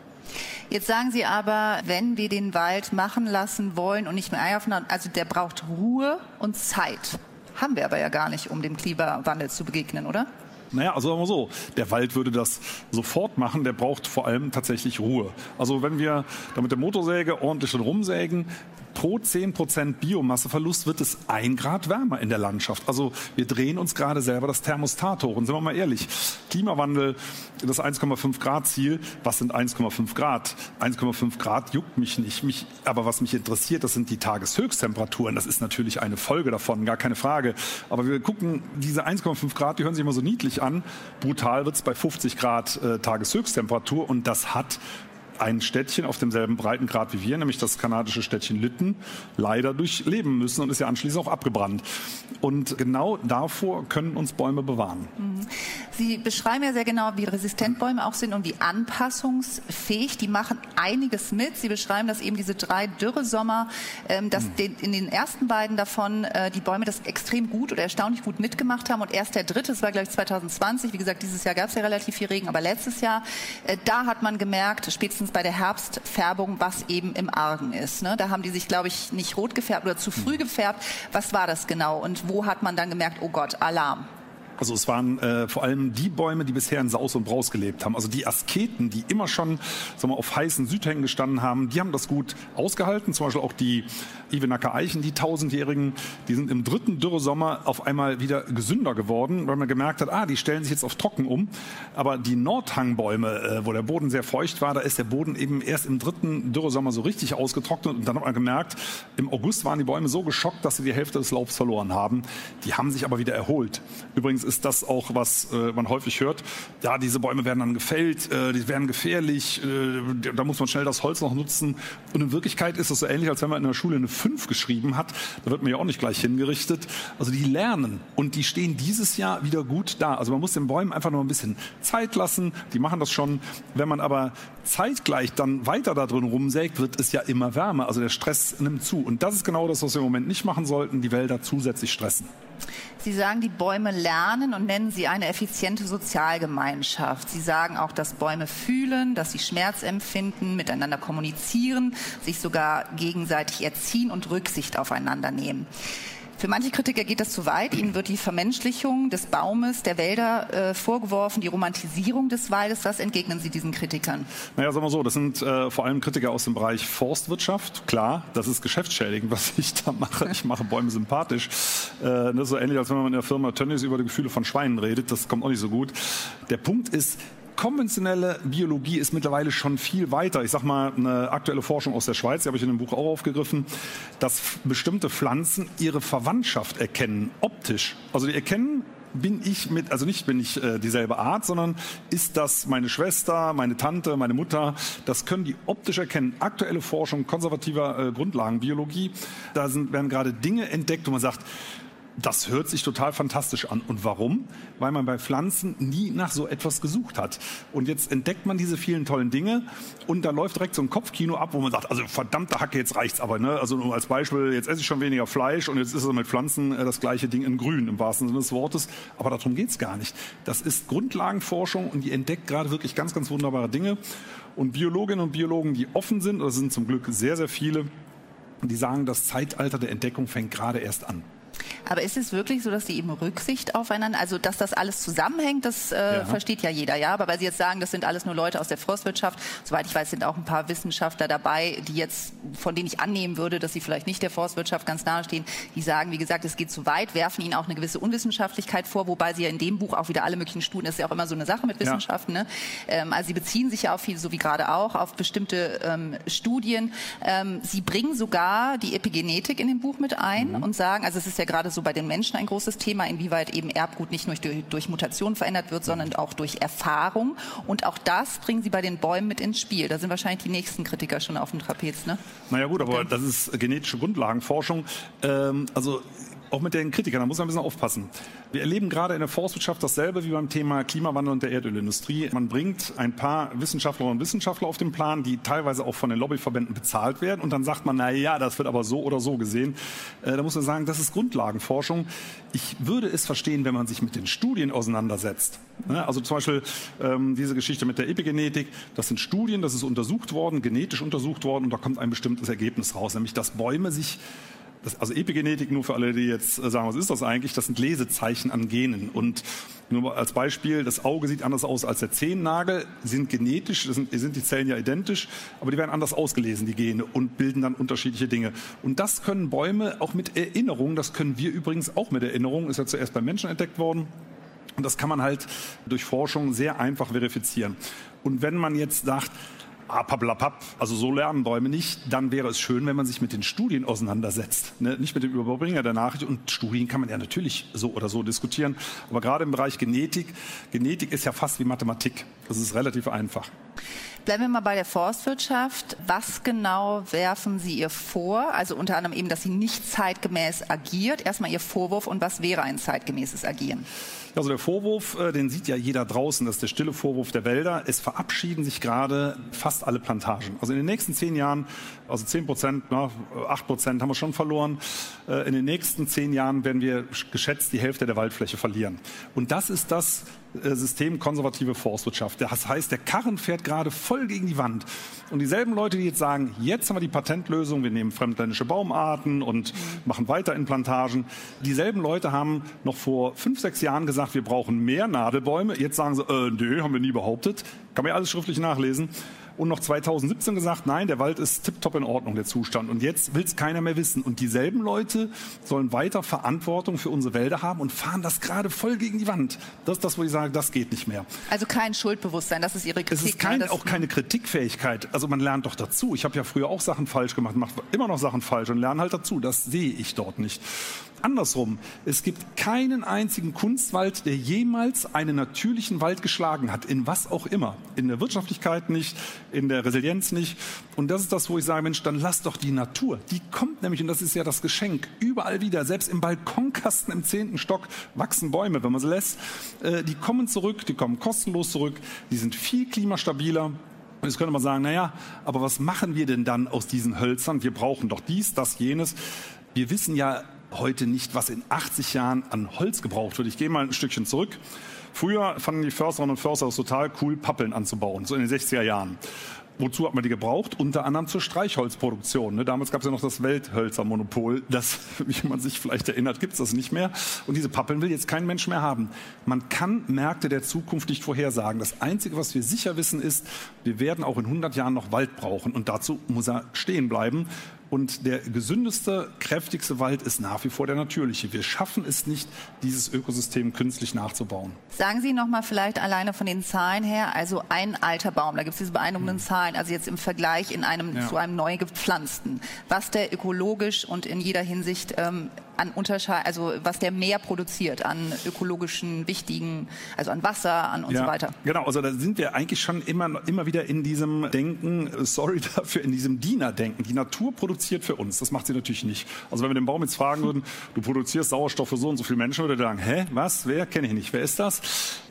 Jetzt sagen Sie aber, wenn wir den Wald machen lassen wollen und nicht mehr eiern, also der braucht Ruhe und Zeit. Haben wir aber ja gar nicht, um dem Klimawandel zu begegnen, oder? Naja, also sagen wir so, der Wald würde das sofort machen, der braucht vor allem tatsächlich Ruhe. Also wenn wir da mit der Motorsäge ordentlich rumsägen, pro 10% Biomasseverlust wird es ein Grad wärmer in der Landschaft. Also wir drehen uns gerade selber das Thermostat hoch. Und sind wir mal ehrlich, Klimawandel, das 1,5 Grad Ziel, was sind 1,5 Grad? 1,5 Grad juckt mich nicht. Mich, aber was mich interessiert, das sind die Tageshöchsttemperaturen. Das ist natürlich eine Folge davon, gar keine Frage. Aber wir gucken, diese 1,5 Grad, die hören sich immer so niedlich an. Brutal wird es bei 50 Grad äh, Tageshöchsttemperatur. Und das hat ein Städtchen auf demselben Breitengrad wie wir, nämlich das kanadische Städtchen Lytton, leider durchleben müssen und ist ja anschließend auch abgebrannt. Und genau davor können uns Bäume bewahren. Mhm. Sie beschreiben ja sehr genau, wie resistent Bäume auch sind und wie anpassungsfähig. Die machen einiges mit. Sie beschreiben, dass eben diese drei Dürresommer, ähm, dass mhm. den, in den ersten beiden davon äh, die Bäume das extrem gut oder erstaunlich gut mitgemacht haben. Und erst der dritte, das war glaube ich 2020, wie gesagt, dieses Jahr gab es ja relativ viel Regen, aber letztes Jahr, äh, da hat man gemerkt, spätestens bei der Herbstfärbung, was eben im Argen ist. Ne? Da haben die sich, glaube ich, nicht rot gefärbt oder zu früh hm. gefärbt. Was war das genau? Und wo hat man dann gemerkt, oh Gott, Alarm? Also es waren äh, vor allem die Bäume, die bisher in Saus und Braus gelebt haben. Also die Asketen, die immer schon sagen wir, auf heißen Südhängen gestanden haben, die haben das gut ausgehalten. Zum Beispiel auch die Ivenacker Eichen, die tausendjährigen, die sind im dritten Dürresommer auf einmal wieder gesünder geworden, weil man gemerkt hat, ah, die stellen sich jetzt auf trocken um. Aber die Nordhangbäume, äh, wo der Boden sehr feucht war, da ist der Boden eben erst im dritten Dürresommer so richtig ausgetrocknet. Und dann hat man gemerkt, im August waren die Bäume so geschockt, dass sie die Hälfte des Laubs verloren haben. Die haben sich aber wieder erholt. Übrigens ist das auch, was äh, man häufig hört. Ja, diese Bäume werden dann gefällt, äh, die werden gefährlich, äh, da muss man schnell das Holz noch nutzen. Und in Wirklichkeit ist es so ähnlich, als wenn man in der Schule eine 5 geschrieben hat. Da wird man ja auch nicht gleich hingerichtet. Also die lernen und die stehen dieses Jahr wieder gut da. Also man muss den Bäumen einfach noch ein bisschen Zeit lassen. Die machen das schon. Wenn man aber zeitgleich dann weiter da drin rumsägt, wird es ja immer wärmer. Also der Stress nimmt zu. Und das ist genau das, was wir im Moment nicht machen sollten, die Wälder zusätzlich stressen. Sie sagen, die Bäume lernen und nennen sie eine effiziente Sozialgemeinschaft. Sie sagen auch, dass Bäume fühlen, dass sie Schmerz empfinden, miteinander kommunizieren, sich sogar gegenseitig erziehen und Rücksicht aufeinander nehmen. Für manche Kritiker geht das zu weit. Ihnen wird die Vermenschlichung des Baumes, der Wälder äh, vorgeworfen, die Romantisierung des Waldes. Was entgegnen Sie diesen Kritikern? Naja, sagen wir so, das sind äh, vor allem Kritiker aus dem Bereich Forstwirtschaft. Klar, das ist geschäftsschädigend, was ich da mache. Ich mache Bäume sympathisch. Äh, das ist so ähnlich, als wenn man in der Firma Tönnies über die Gefühle von Schweinen redet. Das kommt auch nicht so gut. Der Punkt ist, konventionelle Biologie ist mittlerweile schon viel weiter. Ich sage mal, eine aktuelle Forschung aus der Schweiz, die habe ich in dem Buch auch aufgegriffen, dass bestimmte Pflanzen ihre Verwandtschaft erkennen, optisch. Also die erkennen bin ich mit, also nicht bin ich äh, dieselbe Art, sondern ist das meine Schwester, meine Tante, meine Mutter? Das können die optisch erkennen. Aktuelle Forschung konservativer äh, Grundlagenbiologie, da sind, werden gerade Dinge entdeckt, wo man sagt, das hört sich total fantastisch an. Und warum? Weil man bei Pflanzen nie nach so etwas gesucht hat. Und jetzt entdeckt man diese vielen tollen Dinge und da läuft direkt so ein Kopfkino ab, wo man sagt, also verdammte Hacke, jetzt reicht's aber. Ne? Also nur als Beispiel, jetzt esse ich schon weniger Fleisch und jetzt ist es mit Pflanzen äh, das gleiche Ding in grün, im wahrsten Sinne des Wortes. Aber darum geht's gar nicht. Das ist Grundlagenforschung und die entdeckt gerade wirklich ganz, ganz wunderbare Dinge. Und Biologinnen und Biologen, die offen sind, das sind zum Glück sehr, sehr viele, die sagen, das Zeitalter der Entdeckung fängt gerade erst an. Aber ist es wirklich so, dass Sie eben Rücksicht aufeinander, also dass das alles zusammenhängt, das äh, ja. versteht ja jeder, ja. Aber weil Sie jetzt sagen, das sind alles nur Leute aus der Forstwirtschaft, soweit ich weiß, sind auch ein paar Wissenschaftler dabei, die jetzt, von denen ich annehmen würde, dass sie vielleicht nicht der Forstwirtschaft ganz nahe stehen, die sagen, wie gesagt, es geht zu weit, werfen ihnen auch eine gewisse Unwissenschaftlichkeit vor, wobei sie ja in dem Buch auch wieder alle möglichen Studien, das ist ja auch immer so eine Sache mit Wissenschaften, ja. ne? ähm, also sie beziehen sich ja auf viel, so wie gerade auch, auf bestimmte ähm, Studien. Ähm, sie bringen sogar die Epigenetik in dem Buch mit ein mhm. und sagen, also es ist ja gerade so bei den Menschen ein großes Thema, inwieweit eben Erbgut nicht nur durch, durch Mutation verändert wird, sondern auch durch Erfahrung. Und auch das bringen Sie bei den Bäumen mit ins Spiel. Da sind wahrscheinlich die nächsten Kritiker schon auf dem Trapez. Ne? Naja gut, aber das ist genetische Grundlagenforschung. Ähm, also auch mit den Kritikern, da muss man ein bisschen aufpassen. Wir erleben gerade in der Forstwirtschaft dasselbe wie beim Thema Klimawandel und der Erdölindustrie. Man bringt ein paar Wissenschaftlerinnen und Wissenschaftler auf den Plan, die teilweise auch von den Lobbyverbänden bezahlt werden. Und dann sagt man, na ja, das wird aber so oder so gesehen. Äh, da muss man sagen, das ist Grundlagenforschung. Ich würde es verstehen, wenn man sich mit den Studien auseinandersetzt. Ne? Also zum Beispiel ähm, diese Geschichte mit der Epigenetik, das sind Studien, das ist untersucht worden, genetisch untersucht worden und da kommt ein bestimmtes Ergebnis raus, nämlich dass Bäume sich das, also Epigenetik, nur für alle, die jetzt äh, sagen, was ist das eigentlich? Das sind Lesezeichen an Genen. Und nur als Beispiel, das Auge sieht anders aus als der Zehennagel, sind genetisch, sind, sind die Zellen ja identisch, aber die werden anders ausgelesen, die Gene, und bilden dann unterschiedliche Dinge. Und das können Bäume auch mit Erinnerung, das können wir übrigens auch mit Erinnerung, ist ja zuerst beim Menschen entdeckt worden. Und das kann man halt durch Forschung sehr einfach verifizieren. Und wenn man jetzt sagt, pappelapapp, also so lernen Bäume nicht, dann wäre es schön, wenn man sich mit den Studien auseinandersetzt. Ne? Nicht mit dem Überbringer der Nachricht. Und Studien kann man ja natürlich so oder so diskutieren. Aber gerade im Bereich Genetik, Genetik ist ja fast wie Mathematik. Das ist relativ einfach. Bleiben wir mal bei der Forstwirtschaft. Was genau werfen Sie ihr vor? Also unter anderem eben, dass sie nicht zeitgemäß agiert. Erstmal Ihr Vorwurf und was wäre ein zeitgemäßes Agieren? Also der Vorwurf, äh, den sieht ja jeder draußen, das ist der stille Vorwurf der Wälder. Es verabschieden sich gerade fast alle Plantagen. Also in den nächsten zehn Jahren, also zehn Prozent, acht Prozent haben wir schon verloren. Äh, in den nächsten zehn Jahren werden wir geschätzt die Hälfte der Waldfläche verlieren. Und das ist das äh, System konservative Forstwirtschaft. Das heißt, der Karren fährt gerade voll gegen die Wand. Und dieselben Leute, die jetzt sagen, jetzt haben wir die Patentlösung, wir nehmen fremdländische Baumarten und machen weiter in. Dieselben Leute haben noch vor fünf, sechs Jahren gesagt, wir brauchen mehr Nadelbäume. Jetzt sagen sie, äh, nö, haben wir nie behauptet. Kann man ja alles schriftlich nachlesen und noch 2017 gesagt, nein, der Wald ist tiptop in Ordnung, der Zustand. Und jetzt will es keiner mehr wissen. Und dieselben Leute sollen weiter Verantwortung für unsere Wälder haben und fahren das gerade voll gegen die Wand. Das ist das, wo ich sage, das geht nicht mehr. Also kein Schuldbewusstsein, das ist Ihre Kritik. Es ist kein, auch keine Kritikfähigkeit. Also man lernt doch dazu. Ich habe ja früher auch Sachen falsch gemacht, mache immer noch Sachen falsch und lerne halt dazu. Das sehe ich dort nicht. Andersrum, es gibt keinen einzigen Kunstwald, der jemals einen natürlichen Wald geschlagen hat, in was auch immer. In der Wirtschaftlichkeit nicht, in der Resilienz nicht. Und das ist das, wo ich sage, Mensch, dann lass doch die Natur. Die kommt nämlich, und das ist ja das Geschenk, überall wieder. Selbst im Balkonkasten im zehnten Stock wachsen Bäume, wenn man sie lässt. Äh, die kommen zurück, die kommen kostenlos zurück, die sind viel klimastabiler. Und jetzt könnte man sagen, naja, aber was machen wir denn dann aus diesen Hölzern? Wir brauchen doch dies, das, jenes. Wir wissen ja heute nicht, was in 80 Jahren an Holz gebraucht wird. Ich gehe mal ein Stückchen zurück. Früher fanden die Försterinnen und Förster es total cool, Pappeln anzubauen, so in den 60er Jahren. Wozu hat man die gebraucht? Unter anderem zur Streichholzproduktion. Ne? Damals gab es ja noch das Welthölzermonopol. Das, wie man sich vielleicht erinnert, gibt es das nicht mehr. Und diese Pappeln will jetzt kein Mensch mehr haben. Man kann Märkte der Zukunft nicht vorhersagen. Das Einzige, was wir sicher wissen, ist, wir werden auch in 100 Jahren noch Wald brauchen. Und dazu muss er stehen bleiben. Und der gesündeste, kräftigste Wald ist nach wie vor der natürliche. Wir schaffen es nicht, dieses Ökosystem künstlich nachzubauen. Sagen Sie noch mal vielleicht alleine von den Zahlen her, also ein alter Baum, da gibt es diese beeindruckenden hm. Zahlen, also jetzt im Vergleich in einem, ja. zu einem neu gepflanzten, was der ökologisch und in jeder Hinsicht ähm, an Unterscheid, also was der mehr produziert an ökologischen wichtigen, also an Wasser, an und ja, so weiter. Genau, also da sind wir eigentlich schon immer, immer wieder in diesem Denken, sorry dafür, in diesem Dienerdenken. Die Natur produziert für uns, das macht sie natürlich nicht. Also wenn wir den Baum jetzt fragen würden, du produzierst Sauerstoff für so und so viele Menschen, würde er sagen, hä, was, wer, kenne ich nicht, wer ist das?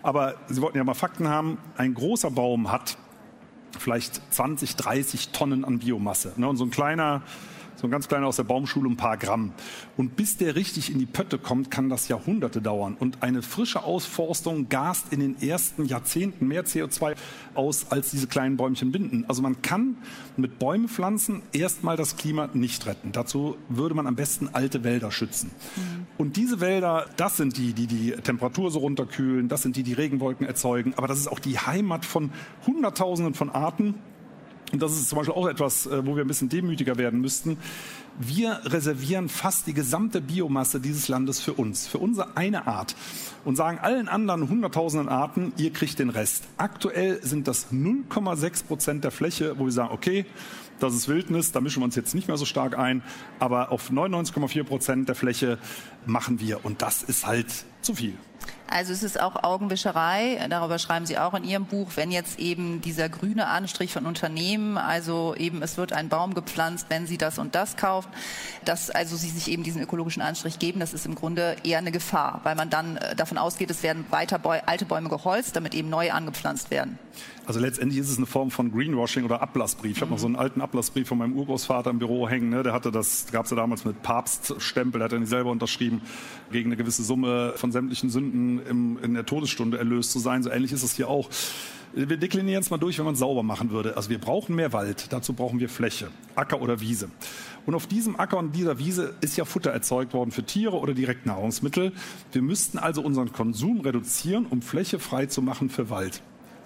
Aber Sie wollten ja mal Fakten haben, ein großer Baum hat vielleicht 20, 30 Tonnen an Biomasse. Ne? Und so ein kleiner so ein ganz kleiner aus der Baumschule, ein paar Gramm. Und bis der richtig in die Pötte kommt, kann das Jahrhunderte dauern. Und eine frische Ausforstung gast in den ersten Jahrzehnten mehr CO2 aus, als diese kleinen Bäumchen binden. Also man kann mit Bäume pflanzen erstmal das Klima nicht retten. Dazu würde man am besten alte Wälder schützen. Mhm. Und diese Wälder, das sind die, die die Temperatur so runterkühlen, das sind die, die Regenwolken erzeugen. Aber das ist auch die Heimat von Hunderttausenden von Arten und das ist zum Beispiel auch etwas, äh, wo wir ein bisschen demütiger werden müssten. Wir reservieren fast die gesamte Biomasse dieses Landes für uns, für unsere eine Art und sagen allen anderen hunderttausenden Arten, ihr kriegt den Rest. Aktuell sind das 0,6 Prozent der Fläche, wo wir sagen, okay, das ist Wildnis, da mischen wir uns jetzt nicht mehr so stark ein, aber auf 99,4 Prozent der Fläche machen wir und das ist halt zu viel. Also es ist auch Augenwischerei, darüber schreiben Sie auch in Ihrem Buch, wenn jetzt eben dieser grüne Anstrich von Unternehmen, also eben es wird ein Baum gepflanzt, wenn Sie das und das kaufen, dass also Sie sich eben diesen ökologischen Anstrich geben, das ist im Grunde eher eine Gefahr, weil man dann äh, davon ausgeht, es werden weiter alte Bäume geholzt, damit eben neue angepflanzt werden. Also letztendlich ist es eine Form von Greenwashing oder Ablassbrief. Ich habe noch so einen alten Ablassbrief von meinem Urgroßvater im Büro hängen. Ne? Der hatte das, gab es ja damals mit Papststempel, der hat er nicht selber unterschrieben, gegen eine gewisse Summe von sämtlichen Sünden im, in der Todesstunde erlöst zu sein. So ähnlich ist es hier auch. Wir deklinieren es mal durch, wenn man es sauber machen würde. Also wir brauchen mehr Wald, dazu brauchen wir Fläche, Acker oder Wiese. Und auf diesem Acker und dieser Wiese ist ja Futter erzeugt worden für Tiere oder direkt Nahrungsmittel. Wir müssten also unseren Konsum reduzieren, um Fläche frei zu machen für Wald.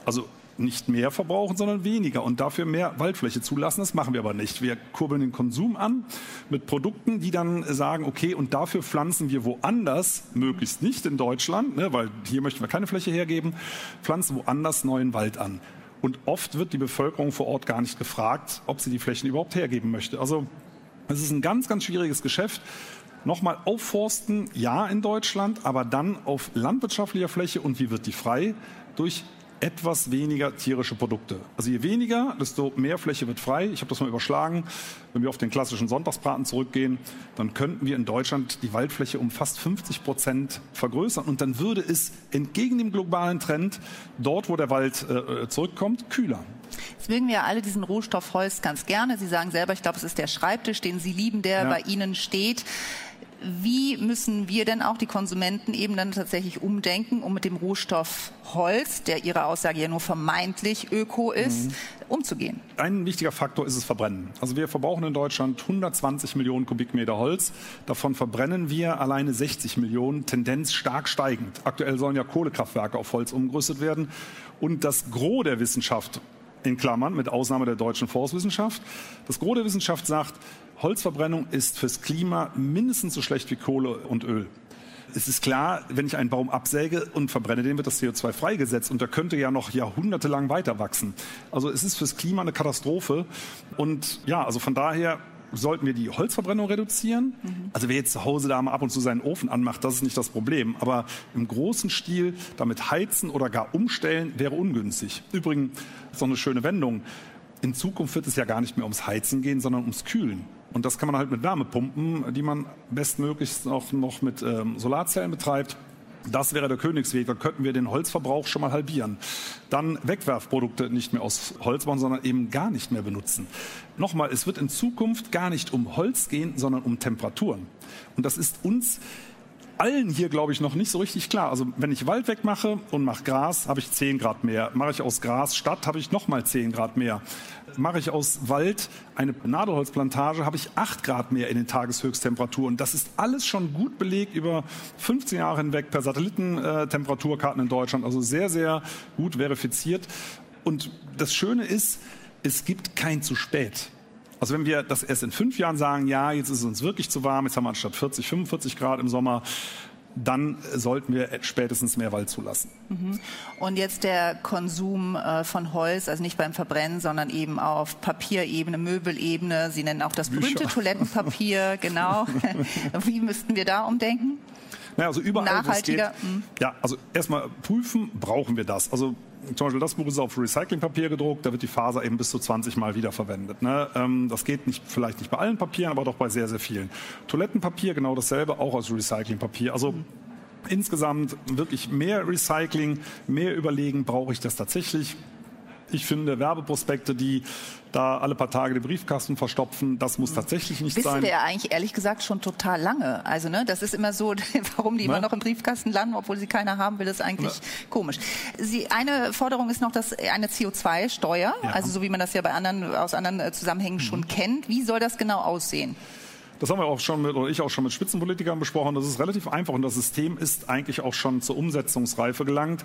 Also nicht mehr verbrauchen, sondern weniger und dafür mehr Waldfläche zulassen. Das machen wir aber nicht. Wir kurbeln den Konsum an mit Produkten, die dann sagen, okay, und dafür pflanzen wir woanders, möglichst nicht in Deutschland, ne, weil hier möchten wir keine Fläche hergeben, pflanzen woanders neuen Wald an. Und oft wird die Bevölkerung vor Ort gar nicht gefragt, ob sie die Flächen überhaupt hergeben möchte. Also es ist ein ganz, ganz schwieriges Geschäft. Nochmal aufforsten, ja in Deutschland, aber dann auf landwirtschaftlicher Fläche. Und wie wird die frei? Durch etwas weniger tierische Produkte. Also je weniger, desto mehr Fläche wird frei. Ich habe das mal überschlagen. Wenn wir auf den klassischen Sonntagsbraten zurückgehen, dann könnten wir in Deutschland die Waldfläche um fast 50 Prozent vergrößern. Und dann würde es entgegen dem globalen Trend, dort wo der Wald äh, zurückkommt, kühler. Jetzt mögen wir ja alle diesen Rohstoff Holz ganz gerne. Sie sagen selber, ich glaube, es ist der Schreibtisch, den Sie lieben, der ja. bei Ihnen steht wie müssen wir denn auch die Konsumenten eben dann tatsächlich umdenken, um mit dem Rohstoff Holz, der Ihre Aussage ja nur vermeintlich öko ist, mhm. umzugehen? Ein wichtiger Faktor ist das Verbrennen. Also wir verbrauchen in Deutschland 120 Millionen Kubikmeter Holz. Davon verbrennen wir alleine 60 Millionen, Tendenz stark steigend. Aktuell sollen ja Kohlekraftwerke auf Holz umgerüstet werden. Und das Gros der Wissenschaft in Klammern, mit Ausnahme der deutschen Forstwissenschaft. Das Gros der Wissenschaft sagt, Holzverbrennung ist fürs Klima mindestens so schlecht wie Kohle und Öl. Es ist klar, wenn ich einen Baum absäge und verbrenne, den wird das CO2 freigesetzt und der könnte ja noch jahrhundertelang weiter wachsen. Also es ist fürs Klima eine Katastrophe und ja, also von daher sollten wir die Holzverbrennung reduzieren. Mhm. Also wer jetzt zu Hause da mal ab und zu seinen Ofen anmacht, das ist nicht das Problem. Aber im großen Stil damit heizen oder gar umstellen wäre ungünstig. Übrigens, noch eine schöne Wendung. In Zukunft wird es ja gar nicht mehr ums Heizen gehen, sondern ums Kühlen. Und das kann man halt mit Wärmepumpen, die man bestmöglichst auch noch mit ähm, Solarzellen betreibt. Das wäre der Königsweg. Da könnten wir den Holzverbrauch schon mal halbieren. Dann Wegwerfprodukte nicht mehr aus Holz bauen, sondern eben gar nicht mehr benutzen. Nochmal, es wird in Zukunft gar nicht um Holz gehen, sondern um Temperaturen. Und das ist uns allen hier, glaube ich, noch nicht so richtig klar. Also wenn ich Wald wegmache und mache Gras, habe ich 10 Grad mehr. Mache ich aus Gras Stadt, habe ich nochmal 10 Grad mehr. Mache ich aus Wald eine Nadelholzplantage, habe ich 8 Grad mehr in den Tageshöchsttemperaturen. Das ist alles schon gut belegt über 15 Jahre hinweg per Satellitentemperaturkarten in Deutschland. Also sehr, sehr gut verifiziert. Und das Schöne ist, es gibt kein zu spät. Also wenn wir das erst in fünf Jahren sagen, ja, jetzt ist es uns wirklich zu warm, jetzt haben wir anstatt 40, 45 Grad im Sommer, dann sollten wir spätestens mehr Wald zulassen. Mhm. Und jetzt der Konsum äh, von Holz, also nicht beim Verbrennen, sondern eben auf Papierebene, Möbelebene. Sie nennen auch das berühmte Toilettenpapier, genau. Wie müssten wir da umdenken? Naja, also überall, Nachhaltiger. Geht, mhm. ja, also erstmal prüfen, brauchen wir das? Also zum Beispiel das Buch ist auf Recyclingpapier gedruckt, da wird die Faser eben bis zu 20 Mal wiederverwendet. Ne? Ähm, das geht nicht, vielleicht nicht bei allen Papieren, aber doch bei sehr, sehr vielen. Toilettenpapier genau dasselbe, auch aus Recyclingpapier. Also mhm. insgesamt wirklich mehr Recycling, mehr überlegen, brauche ich das tatsächlich? Ich finde Werbeprospekte, die da alle paar Tage den Briefkasten verstopfen, das muss tatsächlich nicht Wissen sein. Wissen wir ja eigentlich ehrlich gesagt schon total lange. Also ne, das ist immer so, warum die ne? immer noch im Briefkasten landen, obwohl sie keiner haben will, ist eigentlich ne? komisch. Sie, eine Forderung ist noch, dass eine CO2-Steuer, ja. also so wie man das ja bei anderen aus anderen äh, Zusammenhängen mhm. schon kennt. Wie soll das genau aussehen? Das haben wir auch schon mit, oder ich auch schon mit Spitzenpolitikern besprochen. Das ist relativ einfach und das System ist eigentlich auch schon zur Umsetzungsreife gelangt.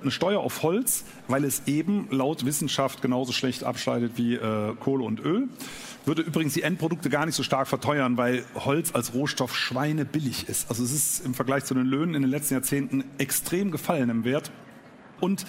Eine Steuer auf Holz, weil es eben laut Wissenschaft genauso schlecht abschneidet wie äh, Kohle und Öl. Würde übrigens die Endprodukte gar nicht so stark verteuern, weil Holz als Rohstoff schweinebillig ist. Also es ist im Vergleich zu den Löhnen in den letzten Jahrzehnten extrem gefallen im Wert. Und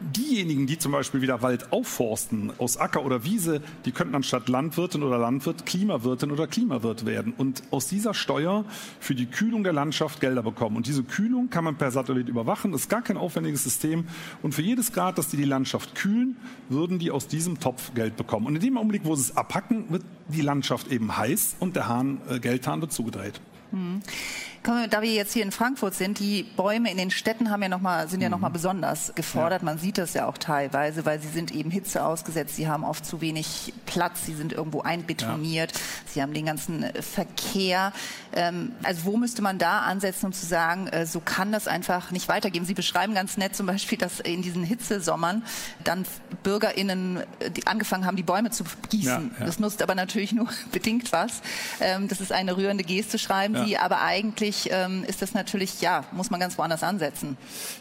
diejenigen, die zum Beispiel wieder Wald aufforsten aus Acker oder Wiese, die könnten anstatt Landwirtin oder Landwirt Klimawirtin oder Klimawirt werden und aus dieser Steuer für die Kühlung der Landschaft Gelder bekommen. Und diese Kühlung kann man per Satellit überwachen, ist gar kein aufwendiges System. Und für jedes Grad, dass die die Landschaft kühlen, würden die aus diesem Topf Geld bekommen. Und in dem Augenblick, wo sie es abhacken, wird die Landschaft eben heiß und der Hahn, äh, Geldhahn wird zugedreht. Da wir jetzt hier in Frankfurt sind, die Bäume in den Städten haben ja noch mal, sind ja noch mal mhm. besonders gefordert. Ja. Man sieht das ja auch teilweise, weil sie sind eben Hitze ausgesetzt. Sie haben oft zu wenig Platz. Sie sind irgendwo einbetoniert. Ja. Sie haben den ganzen äh, Verkehr. Ähm, also wo müsste man da ansetzen, um zu sagen, äh, so kann das einfach nicht weitergehen? Sie beschreiben ganz nett zum Beispiel, dass in diesen Hitzesommern dann BürgerInnen äh, die angefangen haben, die Bäume zu gießen. Ja, das nutzt aber natürlich nur bedingt was. Ähm, das ist eine rührende Geste, schreiben Sie. Aber eigentlich grundsätzlich ähm, ist das natürlich, ja, muss man ganz woanders ansetzen.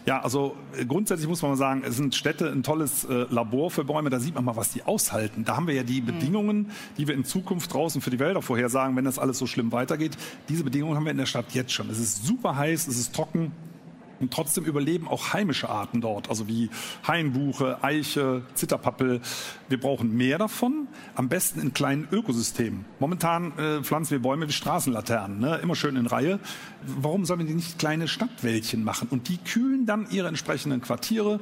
Ja, also äh, grundsätzlich muss man mal sagen, es sind Städte ein tolles äh, Labor für Bäume. Da sieht man mal, was die aushalten. Da haben wir ja die mhm. Bedingungen, die wir in Zukunft draußen für die Wälder vorhersagen, wenn das alles so schlimm weitergeht. Diese Bedingungen haben wir in der Stadt jetzt schon. Es ist super heiß, es ist trocken. Und trotzdem überleben auch heimische Arten dort, also wie Hainbuche, Eiche, Zitterpappel. Wir brauchen mehr davon, am besten in kleinen Ökosystemen. Momentan äh, pflanzen wir Bäume wie Straßenlaternen, ne? immer schön in Reihe. Warum sollen wir die nicht kleine Stadtwäldchen machen? Und die kühlen dann ihre entsprechenden Quartiere.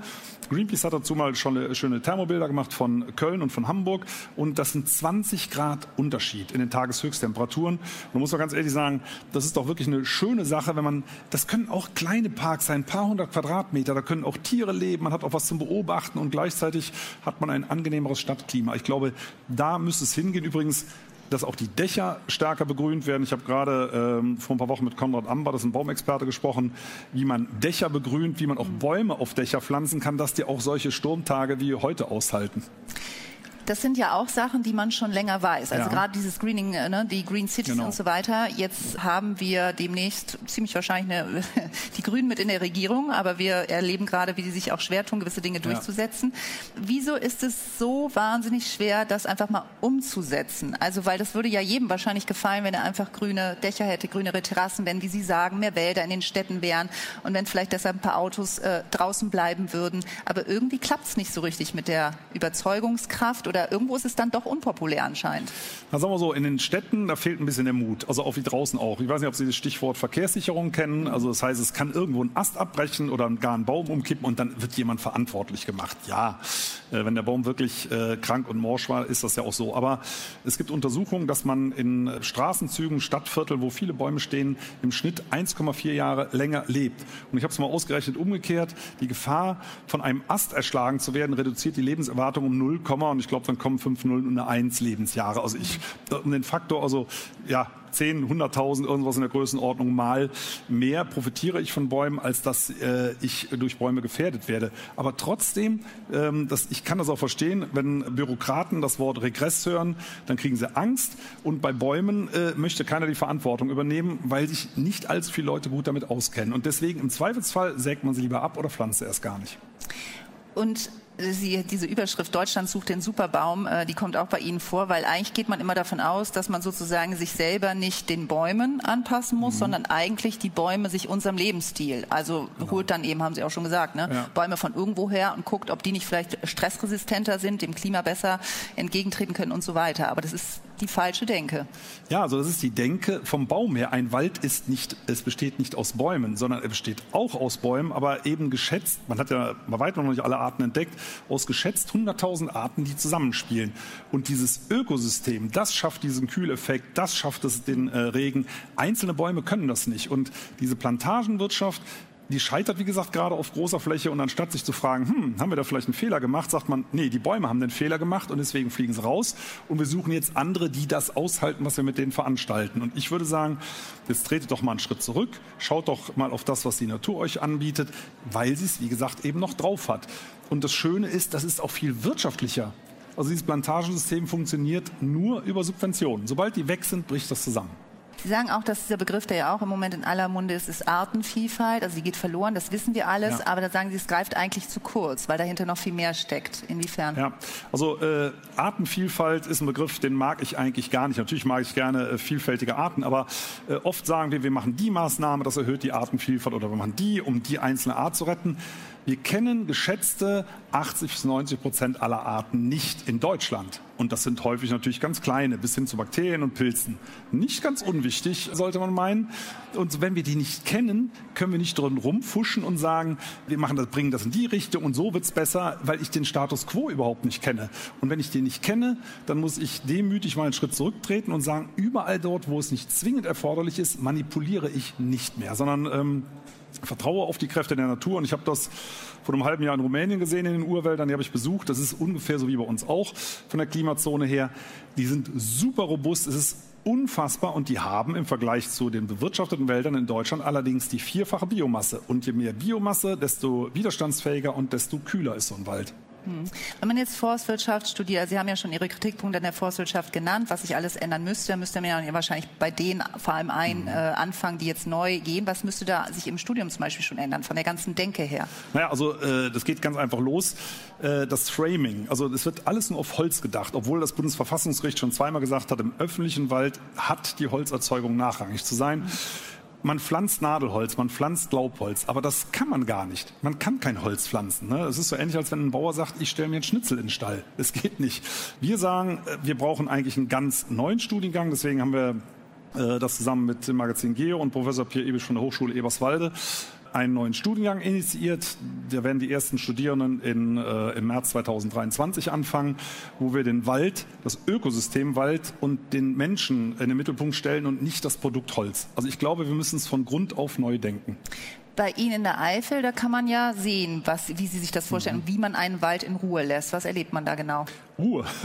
Greenpeace hat dazu mal schon schöne Thermobilder gemacht von Köln und von Hamburg. Und das sind 20 Grad Unterschied in den Tageshöchsttemperaturen. Man muss doch ganz ehrlich sagen, das ist doch wirklich eine schöne Sache, wenn man, das können auch kleine Parks ein paar hundert Quadratmeter, da können auch Tiere leben, man hat auch was zum Beobachten und gleichzeitig hat man ein angenehmeres Stadtklima. Ich glaube, da müsste es hingehen. Übrigens, dass auch die Dächer stärker begrünt werden. Ich habe gerade ähm, vor ein paar Wochen mit Konrad Amber, das ist ein Baumexperte, gesprochen, wie man Dächer begrünt, wie man auch Bäume auf Dächer pflanzen kann, dass die auch solche Sturmtage wie heute aushalten das sind ja auch Sachen, die man schon länger weiß. Also ja. gerade dieses Greening, äh, ne, die Green Cities genau. und so weiter. Jetzt haben wir demnächst ziemlich wahrscheinlich eine, die Grünen mit in der Regierung, aber wir erleben gerade, wie sie sich auch schwer tun, gewisse Dinge durchzusetzen. Ja. Wieso ist es so wahnsinnig schwer, das einfach mal umzusetzen? Also weil das würde ja jedem wahrscheinlich gefallen, wenn er einfach grüne Dächer hätte, grünere Terrassen, wenn, wie Sie sagen, mehr Wälder in den Städten wären und wenn vielleicht deshalb ein paar Autos äh, draußen bleiben würden. Aber irgendwie klappt es nicht so richtig mit der Überzeugungskraft oder irgendwo ist es dann doch unpopulär anscheinend. Na sagen wir so, in den Städten, da fehlt ein bisschen der Mut. Also auch wie draußen auch. Ich weiß nicht, ob Sie das Stichwort Verkehrssicherung kennen. Also das heißt, es kann irgendwo ein Ast abbrechen oder gar ein Baum umkippen und dann wird jemand verantwortlich gemacht. Ja, äh, wenn der Baum wirklich äh, krank und morsch war, ist das ja auch so. Aber es gibt Untersuchungen, dass man in Straßenzügen, Stadtviertel, wo viele Bäume stehen, im Schnitt 1,4 Jahre länger lebt. Und ich habe es mal ausgerechnet umgekehrt. Die Gefahr, von einem Ast erschlagen zu werden, reduziert die Lebenserwartung um 0, und ich glaube glaube, dann kommen 5 Nullen und eine 1 Lebensjahre. Also ich, um den Faktor, also ja, 10, 100.000, irgendwas in der Größenordnung mal mehr profitiere ich von Bäumen, als dass äh, ich durch Bäume gefährdet werde. Aber trotzdem, ähm, das, ich kann das auch verstehen, wenn Bürokraten das Wort Regress hören, dann kriegen sie Angst. Und bei Bäumen äh, möchte keiner die Verantwortung übernehmen, weil sich nicht allzu viele Leute gut damit auskennen. Und deswegen im Zweifelsfall sägt man sie lieber ab oder pflanzt sie erst gar nicht. Und Sie, diese Überschrift Deutschland sucht den Superbaum, äh, die kommt auch bei Ihnen vor, weil eigentlich geht man immer davon aus, dass man sozusagen sich selber nicht den Bäumen anpassen muss, mhm. sondern eigentlich die Bäume sich unserem Lebensstil. Also genau. holt dann eben, haben Sie auch schon gesagt, ne, ja. Bäume von irgendwo her und guckt, ob die nicht vielleicht stressresistenter sind, dem Klima besser entgegentreten können und so weiter. Aber das ist die falsche Denke. Ja, also das ist die Denke vom Baum her. Ein Wald ist nicht, es besteht nicht aus Bäumen, sondern er besteht auch aus Bäumen, aber eben geschätzt, man hat ja bei weitem noch nicht alle Arten entdeckt, aus geschätzt 100.000 Arten, die zusammenspielen. Und dieses Ökosystem, das schafft diesen Kühleffekt, das schafft es den äh, Regen. Einzelne Bäume können das nicht. Und diese Plantagenwirtschaft, die scheitert, wie gesagt, gerade auf großer Fläche. Und anstatt sich zu fragen, hm, haben wir da vielleicht einen Fehler gemacht, sagt man, nee, die Bäume haben den Fehler gemacht und deswegen fliegen sie raus. Und wir suchen jetzt andere, die das aushalten, was wir mit denen veranstalten. Und ich würde sagen, jetzt tretet doch mal einen Schritt zurück, schaut doch mal auf das, was die Natur euch anbietet, weil sie es, wie gesagt, eben noch drauf hat. Und das Schöne ist, das ist auch viel wirtschaftlicher. Also dieses Plantagensystem funktioniert nur über Subventionen. Sobald die weg sind, bricht das zusammen. Sie sagen auch, dass dieser Begriff, der ja auch im Moment in aller Munde ist, ist Artenvielfalt. Also sie geht verloren, das wissen wir alles. Ja. Aber da sagen Sie, es greift eigentlich zu kurz, weil dahinter noch viel mehr steckt. Inwiefern? Ja, also äh, Artenvielfalt ist ein Begriff, den mag ich eigentlich gar nicht. Natürlich mag ich gerne äh, vielfältige Arten, aber äh, oft sagen wir, wir machen die Maßnahme, das erhöht die Artenvielfalt oder wir machen die, um die einzelne Art zu retten. Wir kennen geschätzte 80 bis 90 Prozent aller Arten nicht in Deutschland. Und das sind häufig natürlich ganz kleine, bis hin zu Bakterien und Pilzen. Nicht ganz unwichtig, sollte man meinen. Und wenn wir die nicht kennen, können wir nicht drin rumfuschen und sagen, wir machen das, bringen das in die Richtung und so wird's besser, weil ich den Status quo überhaupt nicht kenne. Und wenn ich den nicht kenne, dann muss ich demütig mal einen Schritt zurücktreten und sagen, überall dort, wo es nicht zwingend erforderlich ist, manipuliere ich nicht mehr, sondern ähm, vertraue auf die Kräfte der Natur. Und ich habe das vor einem halben Jahr in Rumänien gesehen, in den Urwäldern, die habe ich besucht. Das ist ungefähr so wie bei uns auch von der Klimazone her. Die sind super robust. Es ist unfassbar und die haben im Vergleich zu den bewirtschafteten Wäldern in Deutschland allerdings die vierfache Biomasse. Und je mehr Biomasse, desto widerstandsfähiger und desto kühler ist so ein Wald. Hm. Wenn man jetzt Forstwirtschaft studiert, Sie haben ja schon Ihre Kritikpunkte an der Forstwirtschaft genannt, was sich alles ändern müsste, müsste man ja wahrscheinlich bei denen vor allem ein, hm. äh, anfangen, die jetzt neu gehen. Was müsste da sich im Studium zum Beispiel schon ändern, von der ganzen Denke her? Naja, also äh, das geht ganz einfach los. Äh, das Framing, also es wird alles nur auf Holz gedacht, obwohl das Bundesverfassungsgericht schon zweimal gesagt hat, im öffentlichen Wald hat die Holzerzeugung nachrangig zu sein. Hm man pflanzt Nadelholz, man pflanzt Laubholz, aber das kann man gar nicht. Man kann kein Holz pflanzen. Ne? Es ist so ähnlich, als wenn ein Bauer sagt, ich stelle mir einen Schnitzel in den Stall. Es geht nicht. Wir sagen, äh, wir brauchen eigentlich einen ganz neuen Studiengang. Deswegen haben wir äh, das zusammen mit dem Magazin Geo und Professor Pierre Ebisch von der Hochschule Eberswalde einen neuen Studiengang initiiert. Da werden die ersten Studierenden in, äh, im März 2023 anfangen, wo wir den Wald, das Ökosystem Wald und den Menschen in den Mittelpunkt stellen und nicht das Produkt Holz. Also ich glaube, wir müssen es von Grund auf neu denken bei Ihnen in der Eifel, da kann man ja sehen, was, wie Sie sich das vorstellen mhm. wie man einen Wald in Ruhe lässt. Was erlebt man da genau? Ruhe.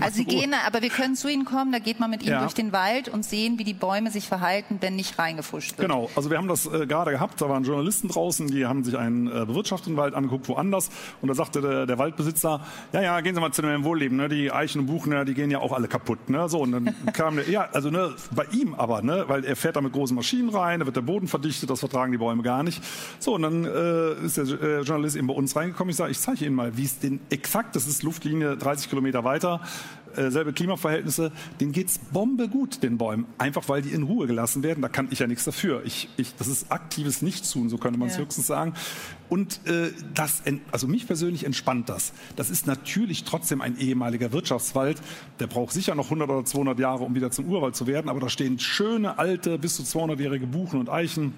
also Sie gehen, aber wir können zu Ihnen kommen, da geht man mit Ihnen ja. durch den Wald und sehen, wie die Bäume sich verhalten, wenn nicht reingefuscht wird. Genau, also wir haben das äh, gerade gehabt, da waren Journalisten draußen, die haben sich einen äh, bewirtschafteten Wald angeguckt, woanders. Und da sagte der, der Waldbesitzer, ja, ja, gehen Sie mal zu dem Wohlleben, ne? die Eichen und Buchen, ne? die gehen ja auch alle kaputt. Ne? So, und dann kam der, ja, also ne, bei ihm aber, ne? weil er fährt da mit großen Maschinen rein, da wird der Boden verdichtet, das vertragen die Bäume gar nicht. So, und dann äh, ist der äh, Journalist eben bei uns reingekommen. Ich sage, ich zeige Ihnen mal, wie es den exakt, das ist Luftlinie 30 Kilometer weiter, äh, selbe Klimaverhältnisse, denen geht's Bombe gut, den Bäumen. Einfach weil die in Ruhe gelassen werden. Da kann ich ja nichts dafür. Ich, ich, das ist aktives Nichtstun, so könnte man es ja. höchstens sagen. Und äh, das, also mich persönlich entspannt das. Das ist natürlich trotzdem ein ehemaliger Wirtschaftswald. Der braucht sicher noch 100 oder 200 Jahre, um wieder zum Urwald zu werden. Aber da stehen schöne, alte, bis zu 200-jährige Buchen und Eichen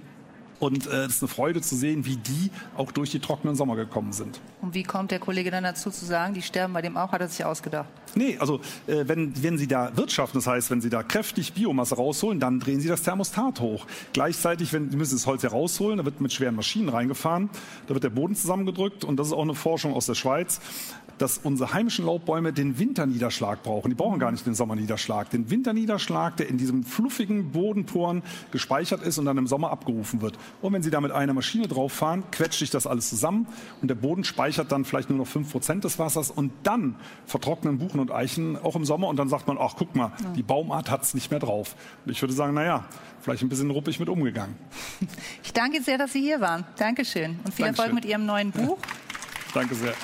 Und äh, es ist eine Freude zu sehen, wie die auch durch die trockenen Sommer gekommen sind. Und wie kommt der Kollege dann dazu zu sagen, die sterben bei dem auch, hat er sich ausgedacht? Nee, also äh, wenn, wenn Sie da wirtschaften, das heißt, wenn Sie da kräftig Biomasse rausholen, dann drehen Sie das Thermostat hoch. Gleichzeitig, wenn Sie müssen das Holz herausholen, da wird mit schweren Maschinen reingefahren, da wird der Boden zusammengedrückt und das ist auch eine Forschung aus der Schweiz dass unsere heimischen Laubbäume den Winterniederschlag brauchen. Die brauchen gar nicht den Sommerniederschlag. Den Winterniederschlag, der in diesem fluffigen Bodenporen gespeichert ist und dann im Sommer abgerufen wird. Und wenn Sie da mit einer Maschine drauf fahren, quetscht sich das alles zusammen und der Boden speichert dann vielleicht nur noch fünf Prozent des Wassers und dann vertrocknen Buchen und Eichen auch im Sommer und dann sagt man, ach guck mal, die Baumart hat es nicht mehr drauf. Und ich würde sagen, naja, vielleicht ein bisschen ruppig mit umgegangen. Ich danke sehr, dass Sie hier waren. Dankeschön und viel Dankeschön. Erfolg mit Ihrem neuen Buch. Danke sehr.